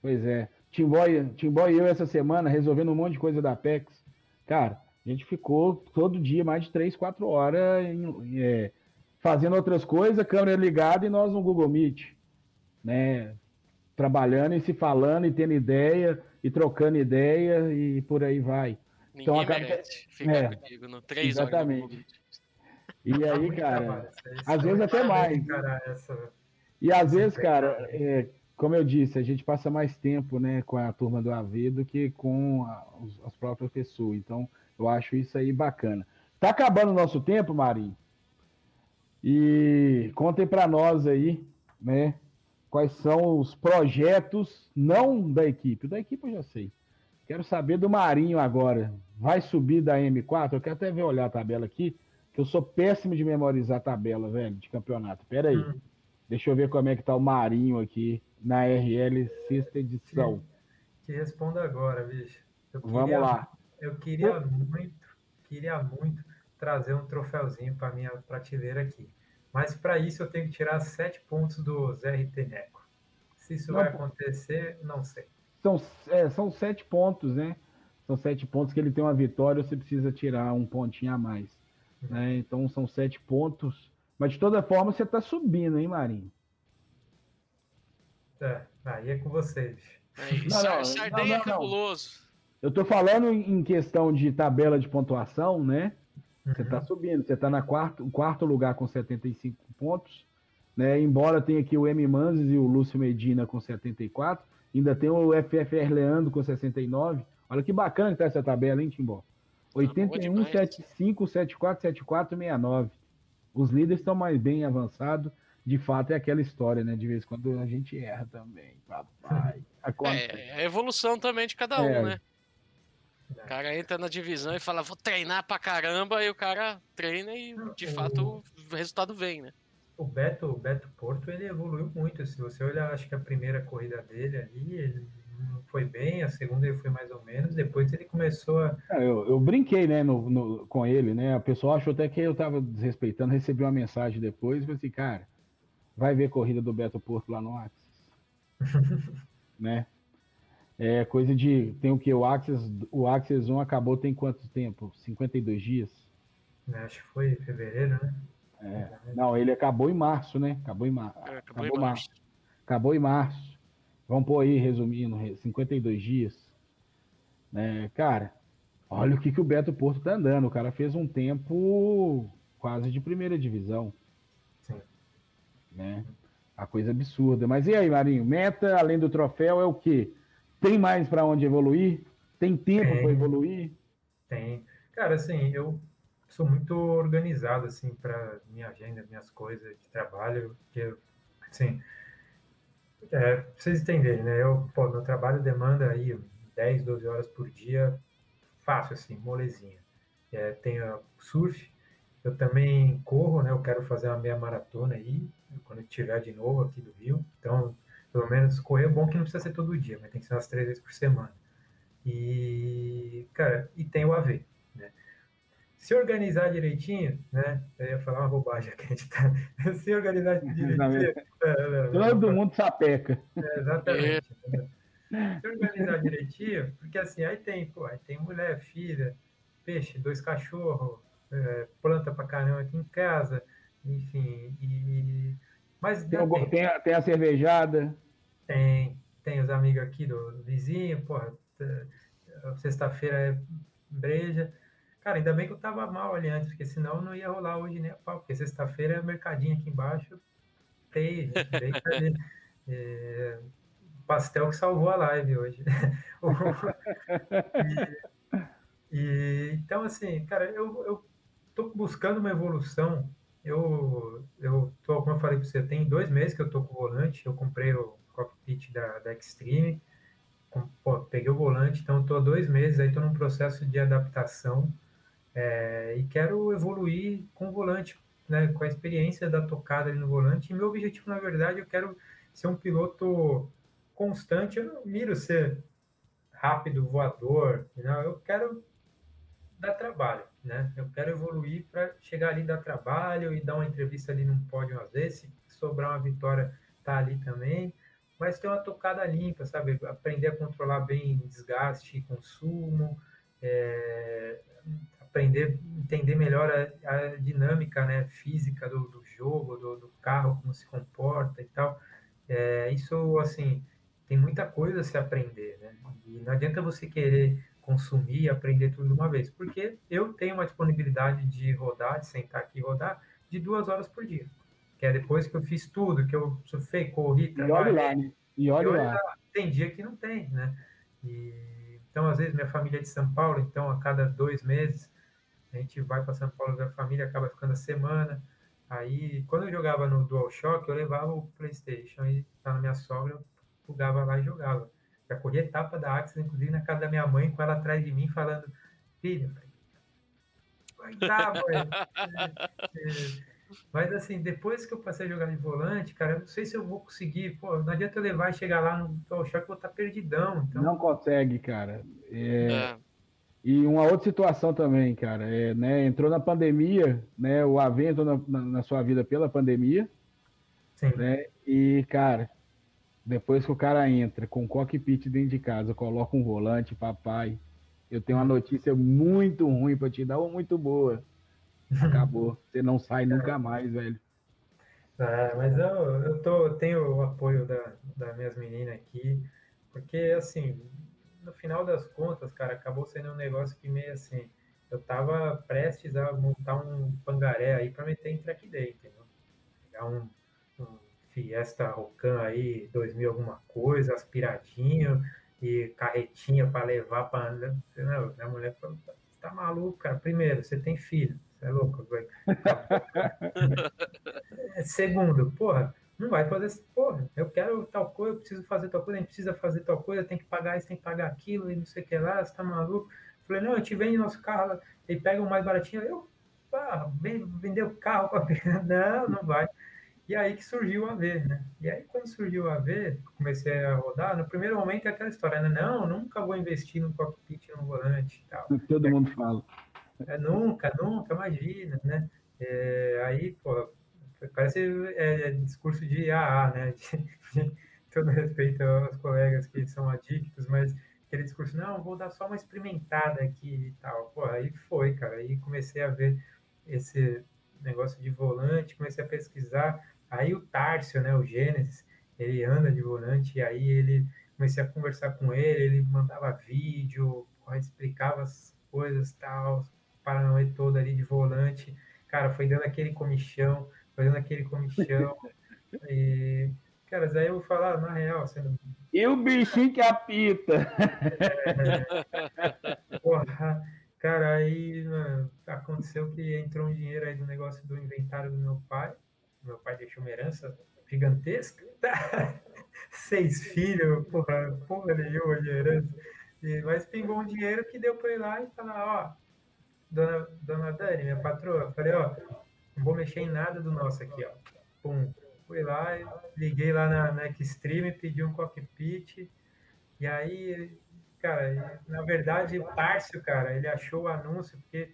Pois é. Timboy, Timboy e eu essa semana resolvendo um monte de coisa da Apex. Cara, a gente ficou todo dia mais de três, quatro horas em, é, fazendo outras coisas, câmera ligada e nós no Google Meet, né? Trabalhando e se falando e tendo ideia e trocando ideia e por aí vai. Ninguém então, acaba... merece ficar é, comigo no três exatamente. E aí, cara, às vezes até mais. E às vezes, cara, é, como eu disse, a gente passa mais tempo né, com a turma do AV do que com as próprias pessoas. Então, eu acho isso aí bacana. Tá acabando o nosso tempo, Marinho. E contem para nós aí, né? Quais são os projetos, não da equipe. Da equipe eu já sei. Quero saber do Marinho agora. Vai subir da M4? Eu quero até ver olhar a tabela aqui, que eu sou péssimo de memorizar a tabela, velho, de campeonato. Pera aí. Hum. Deixa eu ver como é que tá o Marinho aqui na RL sexta edição. Te, te respondo agora, bicho. Queria, Vamos lá. Eu queria muito, queria muito trazer um troféuzinho para minha prateleira aqui. Mas para isso eu tenho que tirar sete pontos do ZRT Neco. Se isso não, vai acontecer, não sei. São, é, são sete pontos, né? São sete pontos que ele tem uma vitória, você precisa tirar um pontinho a mais. Uhum. Né? Então são sete pontos. Mas de toda forma você está subindo, hein, Marinho? É, aí é com vocês. É não, não, Sardenha não, é cabuloso. Eu estou falando em questão de tabela de pontuação, né? Você está uhum. subindo, você está na quarto, quarto lugar com 75 pontos, né? Embora tenha aqui o M. Manzes e o Lúcio Medina com 74, ainda tem o FFR Leandro com 69. Olha que bacana que tá essa tabela, hein, Timbó? 81, 75, 74, 74, 69. Os líderes estão mais bem avançados. De fato, é aquela história, né? De vez em quando a gente erra também, papai. <laughs> É, é a evolução também de cada um, é. né? O cara entra na divisão e fala, vou treinar pra caramba, e o cara treina e de fato o resultado vem, né? O Beto, o Beto Porto, ele evoluiu muito. Se você olhar, acho que a primeira corrida dele ali, ele foi bem, a segunda ele foi mais ou menos, depois ele começou a. É, eu, eu, brinquei, né, no, no, com ele, né? A pessoa achou até que eu tava desrespeitando, recebi uma mensagem depois e falei assim, cara, vai ver corrida do Beto Porto lá no Axis. <laughs> né? É coisa de. Tem o que? O Axis, o Axis 1 acabou tem quanto tempo? 52 dias? É, acho que foi em fevereiro, né? É. Não, ele acabou em março, né? Acabou em, mar... é, acabou, acabou em março. março. Acabou em março. Vamos pôr aí, resumindo, 52 dias. É, cara, olha o que, que o Beto Porto tá andando. O cara fez um tempo quase de primeira divisão. Sim. Né? A coisa absurda. Mas e aí, Marinho? Meta, além do troféu, é o quê? Tem mais para onde evoluir? Tem tempo para evoluir? Tem. Cara, assim, eu sou muito organizado assim para minha agenda, minhas coisas de trabalho, que assim, é, vocês entenderem, né? Eu, pô, meu trabalho demanda aí 10, 12 horas por dia, fácil assim, molezinha. É, tenho surf, eu também corro, né? Eu quero fazer uma meia maratona aí, quando eu estiver de novo aqui do Rio. Então, pelo menos correr é bom que não precisa ser todo dia, mas tem que ser umas três vezes por semana. E, cara, e tem o AV? Se organizar direitinho, né? Eu ia falar uma bobagem aqui, a gente tá. <laughs> Se organizar <laughs> direitinho. É, é, Todo mundo sapeca. <laughs> É, exatamente. Se organizar direitinho, porque assim, aí tem, pô, aí tem mulher, filha, peixe, dois cachorros, é, planta pra caramba aqui em casa, enfim, e. Mas tem, tem, a, tem a cervejada. Tem, tem os amigos aqui do, do vizinho, porra, sexta-feira é breja. Cara, ainda bem que eu tava mal ali antes, porque senão não ia rolar hoje nem a pau, porque sexta-feira é mercadinho aqui embaixo, tem, <laughs> é, pastel que salvou a live hoje. <laughs> e, e, então, assim, cara, eu, eu tô buscando uma evolução. Eu, eu tô, como eu falei para você, tem dois meses que eu tô com o volante, eu comprei o cockpit da, da Extreme. Pô, peguei o volante, então estou há dois meses aí, estou num processo de adaptação é, e quero evoluir com o volante, né, com a experiência da tocada ali no volante. E meu objetivo, na verdade, eu quero ser um piloto constante. Eu não miro ser rápido, voador. Não, eu quero dar trabalho, né? Eu quero evoluir para chegar ali dar trabalho e dar uma entrevista ali num pódio às vezes, se sobrar uma vitória, tá ali também. Mas ter uma tocada limpa, sabe? Aprender a controlar bem desgaste consumo, é, aprender, entender melhor a, a, dinâmica né, física do, do jogo, do, do, carro, como se comporta e tal. É, isso, assim, tem muita coisa a se aprender, né? E não adianta você querer consumir e aprender tudo de uma vez, porque eu tenho uma disponibilidade de rodar, de sentar aqui e rodar, de duas horas por dia. Que é depois que eu fiz tudo, que eu surfei, corri, trabalhei. E olha lá, né? E olha, e olha lá. lá. Tem dia que não tem, né? E, então, às vezes, minha família é de São Paulo, então a cada dois meses a gente vai para São Paulo ver a família, acaba ficando a semana. Aí, quando eu jogava no DualShock, eu levava o PlayStation e tá na minha sogra, eu plugava lá e jogava. Já corri etapa da Axis, inclusive na casa da minha mãe, com ela atrás de mim, falando: Filho, vai dar, mãe. É, é, mas assim, depois que eu passei a jogar de volante, cara, eu não sei se eu vou conseguir. Pô, não adianta eu levar e chegar lá no DualShock, eu vou estar perdidão. Então... Não consegue, cara. É... É. E uma outra situação também, cara, é, né, entrou na pandemia, né, o AV entrou na, na, na sua vida pela pandemia, Sim. né, e, cara, depois que o cara entra com cockpit dentro de casa, coloca um volante, papai, eu tenho uma notícia muito ruim para te dar, ou muito boa. Acabou. Você não sai nunca mais, velho. É, mas eu, eu tô, tenho o apoio da, das minhas meninas aqui, porque, assim, no final das contas, cara, acabou sendo um negócio que meio assim, eu tava prestes a montar um pangaré aí para meter em track day, entendeu? Pegar um, um Fiesta Rocan aí, 2000 alguma coisa, aspiradinho e carretinha para levar para não, minha mulher falou, você tá maluco, cara? Primeiro, você tem filho, você é louco. <laughs> <laughs> Segundo, porra, não vai fazer essa porra. Eu quero tal coisa, eu preciso fazer tal coisa, a gente precisa fazer tal coisa, tem que pagar isso, tem que pagar aquilo, e não sei o que lá, você tá maluco? falei, não, eu te vendo nosso carro, e pega o mais baratinho. Eu, ah, vender o carro para <laughs> Não, não vai. E aí que surgiu o AV, né? E aí quando surgiu o AV, comecei a rodar, no primeiro momento é aquela história, né? Não, nunca vou investir no cockpit, no volante e tal. Todo mundo fala. É, nunca, nunca, imagina, né? É, aí, pô, Parece é, é, discurso de AA, né? De, <laughs> de, todo respeito aos colegas que são adictos, mas aquele discurso, não, vou dar só uma experimentada aqui e tal. Pô, aí foi, cara. Aí comecei a ver esse negócio de volante, comecei a pesquisar. Aí o Tárcio, né, o Gênesis, ele anda de volante, e aí ele comecei a conversar com ele, ele mandava vídeo, explicava as coisas tal, paranoia toda ali de volante. Cara, foi dando aquele comichão fazendo aquele comichão. <laughs> e, cara, daí eu vou falar, na real, sendo. E o bichinho que apita. É, porra, cara, aí mano, aconteceu que entrou um dinheiro aí do negócio do inventário do meu pai. Meu pai deixou uma herança gigantesca. <laughs> Seis filhos, porra, porra nenhuma de herança. E, mas pingou um dinheiro que deu para ir lá e falar, ó, dona, dona Dani, minha patroa, falei, ó, não vou mexer em nada do nosso aqui, ó. Pum. Fui lá, liguei lá na, na Xtreme, pedi um cockpit. E aí, cara, na verdade, o Tárcio, cara, ele achou o anúncio, porque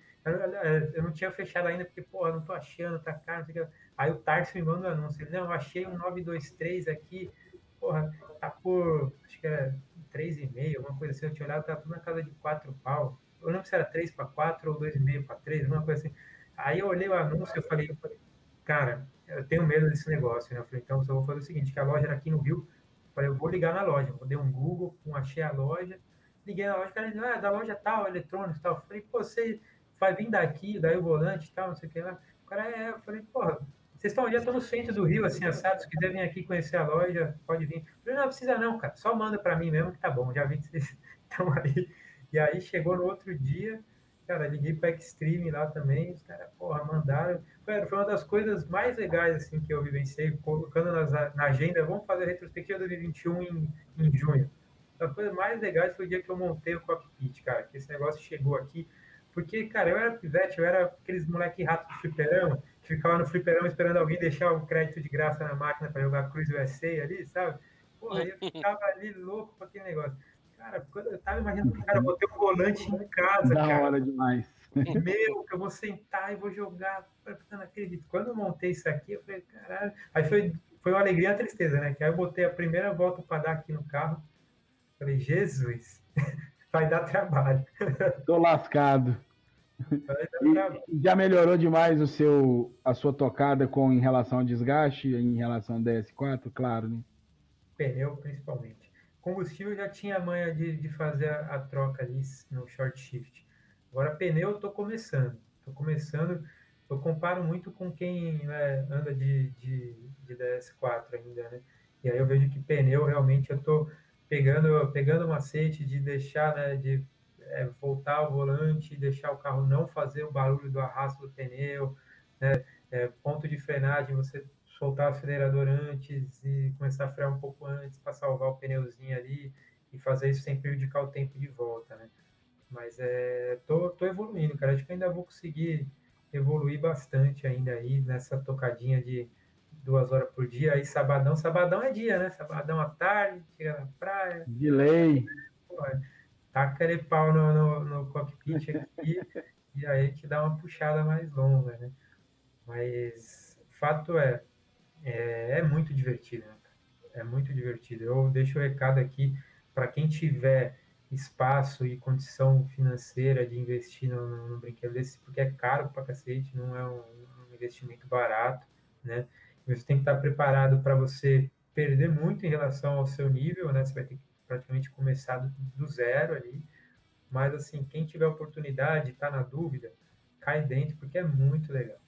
eu não tinha fechado ainda, porque, porra, não tô achando, tá caro. Aí o Tárcio me manda o anúncio. Ele, não, achei um 923 aqui, porra, tá por, acho que era 3,5, alguma coisa assim. Eu tinha olhado, tá tudo na casa de 4 pau. Eu não lembro se era 3 para 4 ou 2,5 para 3, alguma coisa assim. Aí eu olhei o anúncio e falei, cara, eu tenho medo desse negócio, né? Eu falei, então eu vou fazer o seguinte, que a loja era aqui no Rio, eu falei, eu vou ligar na loja, eu dei um Google, achei a loja, liguei na loja, o cara ah, da loja tal, eletrônicos tal. Eu falei, pô, você vai vir daqui, daí o volante tal, não sei o que lá. O cara, é, eu falei, porra, vocês estão, já estão no centro do Rio, assim, assados, se quiser vir aqui conhecer a loja, pode vir. Eu falei, não, precisa não, cara, só manda para mim mesmo que tá bom, já vi que vocês <laughs> estão aí. E aí chegou no outro dia, Cara, liguei para Extreme lá também, os caras, porra, mandaram. Foi, foi uma das coisas mais legais, assim, que eu vivenciei, colocando nas, na agenda, vamos fazer a retrospectiva 2021 em, em junho. A coisa mais legal foi o dia que eu montei o cockpit, cara, que esse negócio chegou aqui. Porque, cara, eu era pivete, eu era aqueles moleque rato do fliperama, que ficava no fliperama esperando alguém deixar o crédito de graça na máquina para jogar Cruz USA ali, sabe? Porra, eu ficava ali louco com aquele negócio. Cara, quando eu tava imaginando, cara, eu vou ter um volante em casa, Da cara. hora demais. <laughs> Meu, que eu vou sentar e vou jogar. Eu não acredito. Quando eu montei isso aqui, eu falei, caralho. Aí foi, foi uma alegria e uma tristeza, né? Que aí eu botei a primeira volta para dar aqui no carro. Falei, Jesus, <laughs> vai dar trabalho. <laughs> Tô lascado. E já melhorou demais o seu, a sua tocada com em relação ao desgaste, em relação ao DS4, claro, né? Pneu, principalmente. Combustível já tinha a manha de, de fazer a, a troca ali no short shift. Agora, pneu eu tô começando. Tô começando. Eu comparo muito com quem né, anda de, de, de DS4 ainda, né? E aí eu vejo que pneu realmente eu tô pegando, pegando o macete de deixar, né, de é, voltar ao volante, deixar o carro não fazer o barulho do arrasto do pneu, né? É, ponto de frenagem, você soltar o acelerador antes e começar a frear um pouco antes para salvar o pneuzinho ali e fazer isso sem prejudicar o tempo de volta, né? Mas é, tô, tô evoluindo, cara. Acho que ainda vou conseguir evoluir bastante ainda aí nessa tocadinha de duas horas por dia. Aí sabadão, sabadão é dia, né? Sabadão à tarde, chega na praia, De lei. pô, taca aquele pau no, no, no cockpit aqui <laughs> e aí gente dá uma puxada mais longa, né? Mas fato é, é, é muito divertido, né? É muito divertido. Eu deixo o recado aqui para quem tiver espaço e condição financeira de investir no, no brinquedo desse, porque é caro pra cacete, não é um, um investimento barato, né? Você tem que estar preparado para você perder muito em relação ao seu nível, né? Você vai ter que praticamente começar do, do zero ali. Mas, assim, quem tiver oportunidade, está na dúvida, cai dentro, porque é muito legal.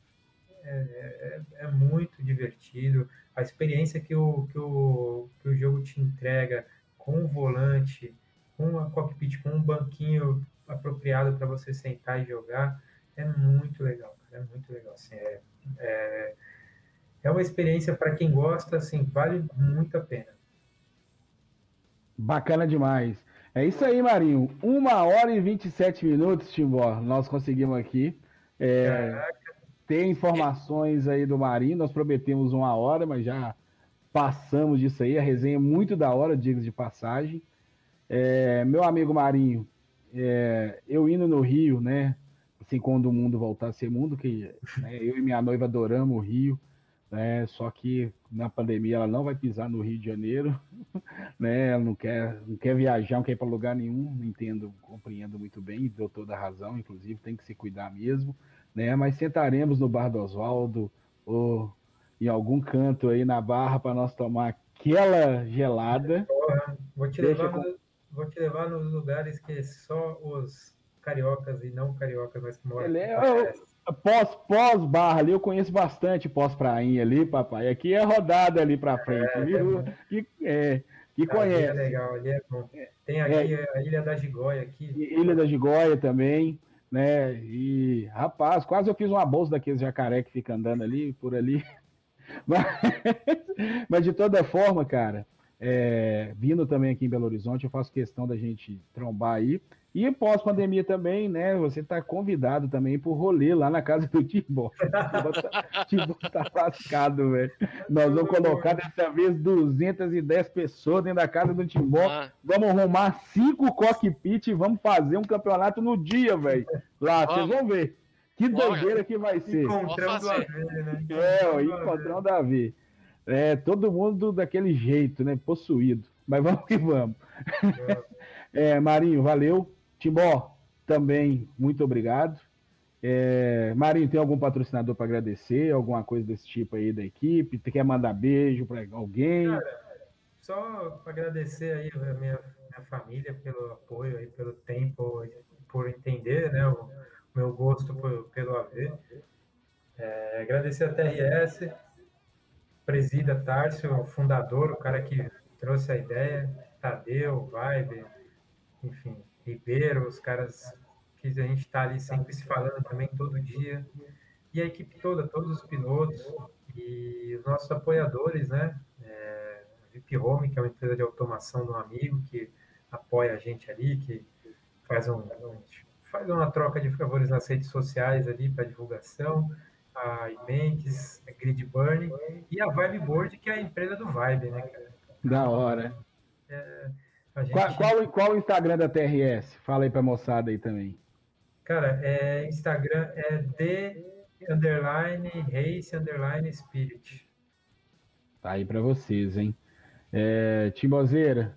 É, é, é muito divertido. A experiência que o, que, o, que o jogo te entrega com o volante, com a cockpit, com um banquinho apropriado para você sentar e jogar, é muito legal. cara, É muito legal. Assim, é, é, é uma experiência para quem gosta, assim, vale muito a pena. Bacana demais. É isso aí, Marinho. Uma hora e 27 minutos, Timbó. Nós conseguimos aqui. É, Caraca, tem informações aí do Marinho. Nós prometemos uma hora, mas já passamos disso aí. A resenha é muito da hora, diga de passagem. É, meu amigo Marinho, é, eu indo no Rio, né? Assim, quando o mundo voltar a ser mundo, que né, eu e minha noiva adoramos o Rio, né? Só que na pandemia ela não vai pisar no Rio de Janeiro, <laughs> né? Ela não quer, não quer viajar, não quer ir para lugar nenhum, entendo, compreendo muito bem, deu toda a razão, inclusive tem que se cuidar mesmo, né? Mas sentaremos no Bar do Oswaldo ou em algum canto aí na Barra para nós tomar aquela gelada. vou te, levar no- vou te levar nos lugares que só os cariocas e não cariocas, mas que moram Ele é-. Pós, pós barra ali, eu conheço bastante pós prainha ali, papai. Aqui é rodada ali para frente, É, viu? Que, é, que Ali é conhece. legal, ali é bom. Tem aqui a Ilha da Gigóia aqui. Ilha da Gigóia também, né? E, rapaz, quase eu fiz uma bolsa daqueles jacaré que fica andando ali, por ali. <laughs> Mas, mas de toda forma, cara, é, vindo também aqui em Belo Horizonte, eu faço questão da gente trombar aí. E pós-pandemia também, né? Você tá convidado também pro rolê lá na casa do Timbó. <laughs> Timbó tá lascado, velho. Nós vamos colocar dessa vez 210 pessoas dentro da casa do Timbó. Ah, Vamos arrumar cinco cockpit e vamos fazer um campeonato no dia, velho. Lá, vocês vão ver. Que doideira que vai ser. Encontrão do fazer. Aveiro, né? É, ó, do encontrão Davi. É, todo mundo daquele jeito, né? Possuído. Mas vamos que vamos. Aveiro. <laughs> É, Marinho, valeu. Timbó, também, muito obrigado. É, Marinho, tem algum patrocinador para agradecer? Alguma coisa desse tipo aí da equipe? Quer mandar beijo para alguém? Só agradecer aí a minha, minha família pelo apoio aí, pelo tempo, por entender, né, o meu gosto por- pelo AV. É, agradecer a TRS, presida Tárcio, o fundador, o cara que trouxe a ideia, Tadeu, Vibe, enfim, Ribeiro, os caras que a gente está ali sempre se falando também todo dia. E a equipe toda, todos os pilotos e os nossos apoiadores, né? É, VIP Home, que é uma empresa de automação de um amigo que apoia a gente ali, que faz, um, faz uma troca de favores nas redes sociais ali para divulgação, a Imentes, a Grid Burn e a Vibe Board, que é a empresa do Vibe, né, cara? Da hora. Gente... Qual, qual, qual, o Instagram da TRS? Fala aí pra moçada aí também. Cara, é, Instagram é de underline race underline spirit. Tá aí para vocês, hein? É, Timbozeira,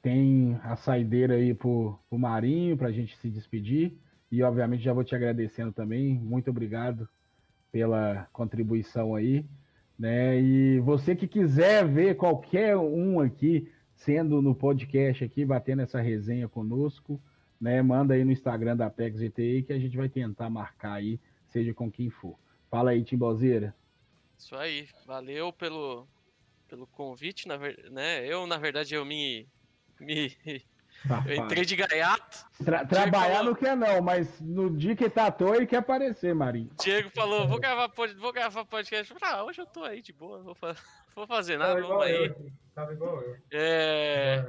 tem a saideira aí pro, pro Marinho pra gente se despedir. E obviamente já vou te agradecendo também. Muito obrigado pela contribuição aí. Né? E você que quiser ver qualquer um aqui sendo no podcast aqui, batendo essa resenha conosco, né? Manda aí no Instagram da Apex GTI que a gente vai tentar marcar aí, seja com quem for. Fala aí, Timbozeira. Isso aí, valeu pelo, pelo convite, na né? Eu, na verdade, eu me. me eu entrei de gaiato. Tra trabalhar falou... não quer não, mas no dia que tá à toa ele quer aparecer, Marinho. Diego falou, vou gravar, vou gravar podcast. Ah, hoje eu tô aí de boa, vou, fa vou fazer nada, vamos aí. Eu, tava igual eu. É...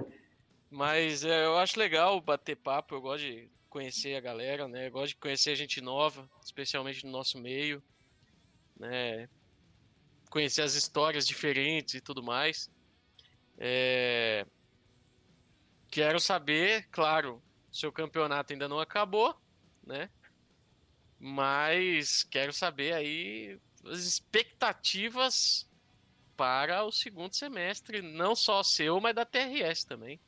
Mas é, eu acho legal bater papo, eu gosto de conhecer a galera, né? Eu gosto de conhecer gente nova, especialmente no nosso meio, né? Conhecer as histórias diferentes e tudo mais. É... Quero saber, claro, seu campeonato ainda não acabou, né? Mas quero saber aí as expectativas para o segundo semestre, não só seu, mas da TRS também.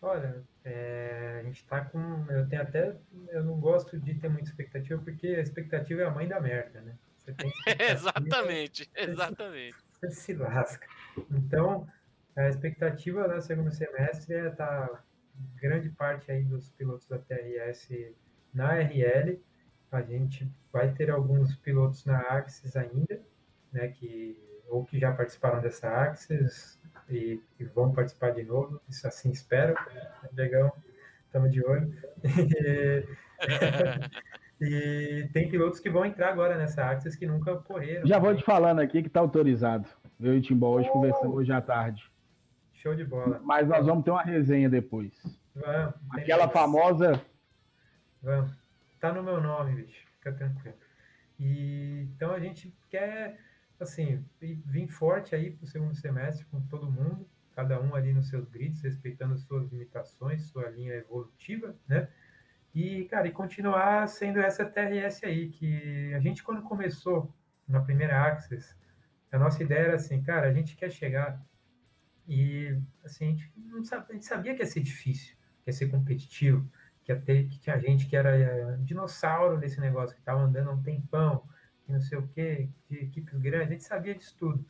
Olha, é, a gente tá com. Eu tenho até. Eu não gosto de ter muita expectativa, porque a expectativa é a mãe da merda, né? Você tem <laughs> exatamente, exatamente. <laughs> Você se lasca. Então, a expectativa no segundo semestre é estar tá grande parte aí dos pilotos da TRS na RL. A gente vai ter alguns pilotos na Axis ainda, né? Que, ou que já participaram dessa Axis, e, e vão participar de novo, isso assim espero. Legal, estamos de olho. <laughs> E, tem pilotos que vão entrar agora nessa Axis que nunca correram. Já vou te falando aqui que está autorizado. Eu e o Timbó hoje oh! conversamos hoje à tarde. Show de bola. Mas nós vamos ter uma resenha depois. Vamos. Aquela famosa. Vamos. Tá no meu nome, bicho. Fica tranquilo. E, então a gente quer assim, vim forte aí para o segundo semestre com todo mundo, cada um ali nos seus grids, respeitando suas limitações, sua linha evolutiva, né? E, cara, e continuar sendo essa TRS aí, que a gente, quando começou na primeira Axis, a nossa ideia era assim, cara, a gente quer chegar e, assim, a gente, não a gente sabia que ia ser difícil, que ia ser competitivo, que ter, que tinha gente que era é, dinossauro nesse negócio, que estava andando há um tempão, não sei o quê, de equipes grandes, a gente sabia disso tudo.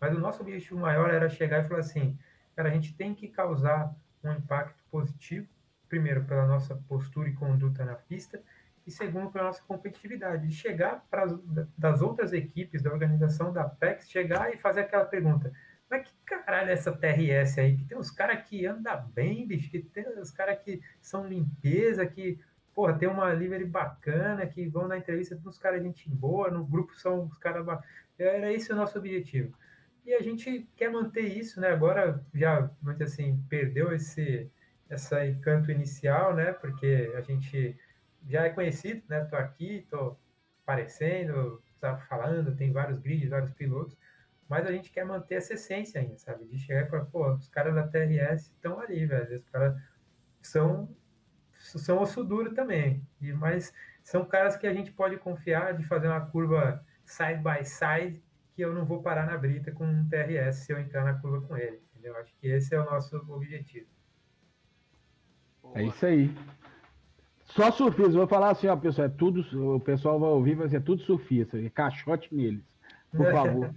Mas o nosso objetivo maior era chegar e falar assim, cara, a gente tem que causar um impacto positivo, primeiro pela nossa postura e conduta na pista, e segundo pela nossa competitividade, de chegar para das outras equipes da organização da PEX, chegar e fazer aquela pergunta, mas que caralho é essa TRS aí? Que tem uns caras que andam bem, bicho, que tem os caras que são limpeza, que porra, tem uma livery bacana, que vão na entrevista dos caras gente boa, no grupo são os caras. Era esse o nosso objetivo. E a gente quer manter isso, né? Agora já, dizer assim, perdeu esse essa encanto inicial, né? Porque a gente já é conhecido, né? Tô aqui, tô aparecendo, tá falando, tem vários grids, vários pilotos, mas a gente quer manter essa essência ainda, sabe? De chegar e falar, pô, os caras da TRS estão ali, velho. Os caras são são osso duro também, e, mas são caras que a gente pode confiar de fazer uma curva side by side, que eu não vou parar na brita com um TRS se eu entrar na curva com ele. Entendeu? Acho que esse é o nosso objetivo. É isso aí. Só surfista, vou falar assim, ó, pessoal, é tudo, o pessoal vai ouvir, vai ser tudo surfista, caixote neles, por favor.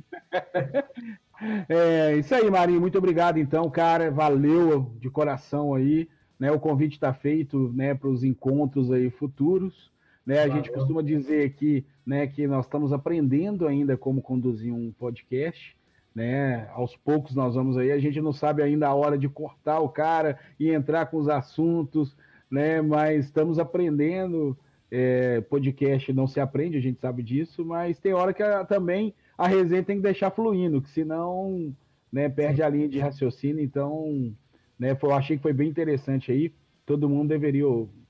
é isso aí, Marinho, muito obrigado então, cara, valeu de coração aí. Né, o convite está feito né, para os encontros aí futuros. Né, a gente costuma dizer aqui né, que nós estamos aprendendo ainda como conduzir um podcast. Né? Aos poucos nós vamos aí, a gente não sabe ainda a hora de cortar o cara e entrar com os assuntos, né? Mas estamos aprendendo. É, podcast não se aprende, a gente sabe disso, mas tem hora que a, também a resenha tem que deixar fluindo, que senão né, perde a linha de raciocínio. Então, né? Eu achei que foi bem interessante aí. Todo mundo deveria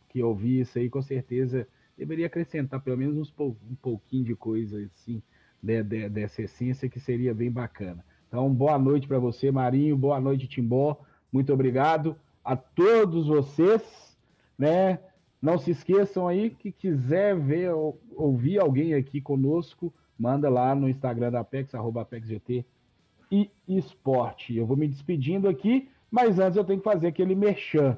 que ouvir isso aí, com certeza deveria acrescentar pelo menos uns, um pouquinho de coisa assim de, de, dessa essência que seria bem bacana. Então, boa noite para você, Marinho. Boa noite, Timbó. Muito obrigado a todos vocês, né? Não se esqueçam aí que quiser ver ou ouvir alguém aqui conosco, manda lá no Instagram da Apex, arroba ApexGT e esporte. Eu vou me despedindo aqui, mas antes eu tenho que fazer aquele merchan.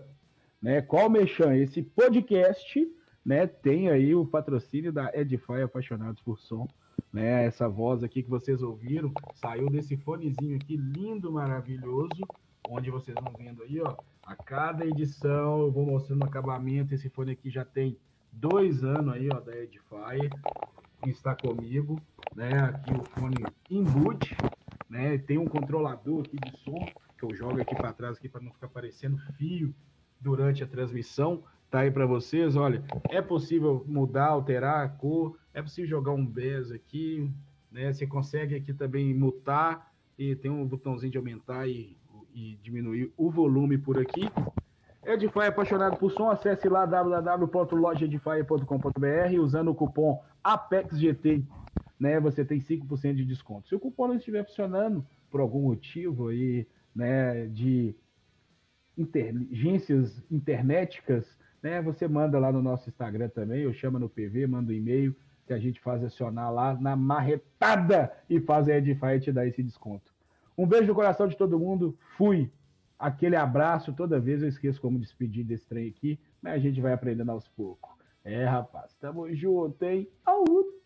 Né? Qual merchan? Esse podcast né, tem aí o patrocínio da Edify Apaixonados por Som. Né, essa voz aqui que vocês ouviram saiu desse fonezinho aqui lindo, maravilhoso, onde vocês vão vendo aí, ó, a cada edição eu vou mostrando o acabamento. Esse fone aqui já tem dois anos aí, ó, da Edify, está comigo, né? Aqui o fone Inboot, né? Tem um controlador aqui de som que eu jogo aqui para trás aqui para não ficar aparecendo fio durante a transmissão. Tá aí para vocês, olha, é possível mudar, alterar a cor, é possível jogar um bez aqui, né? Você consegue aqui também mutar e tem um botãozinho de aumentar e e diminuir o volume por aqui. Edify apaixonado por som, acesse lá www.lojaedify.com.br usando o cupom APEXGT, né? Você tem 5% de desconto. Se o cupom não estiver funcionando por algum motivo aí, né, de inteligências internéticas, né, você manda lá no nosso Instagram também, ou chama no PV, manda um e-mail que a gente faz acionar lá na marretada e faz a Edify te dar esse desconto. Um beijo no coração de todo mundo. Fui. Aquele abraço. Toda vez eu esqueço como despedir desse trem aqui, mas a gente vai aprendendo aos poucos. É, rapaz. Tamo junto, hein? Aú!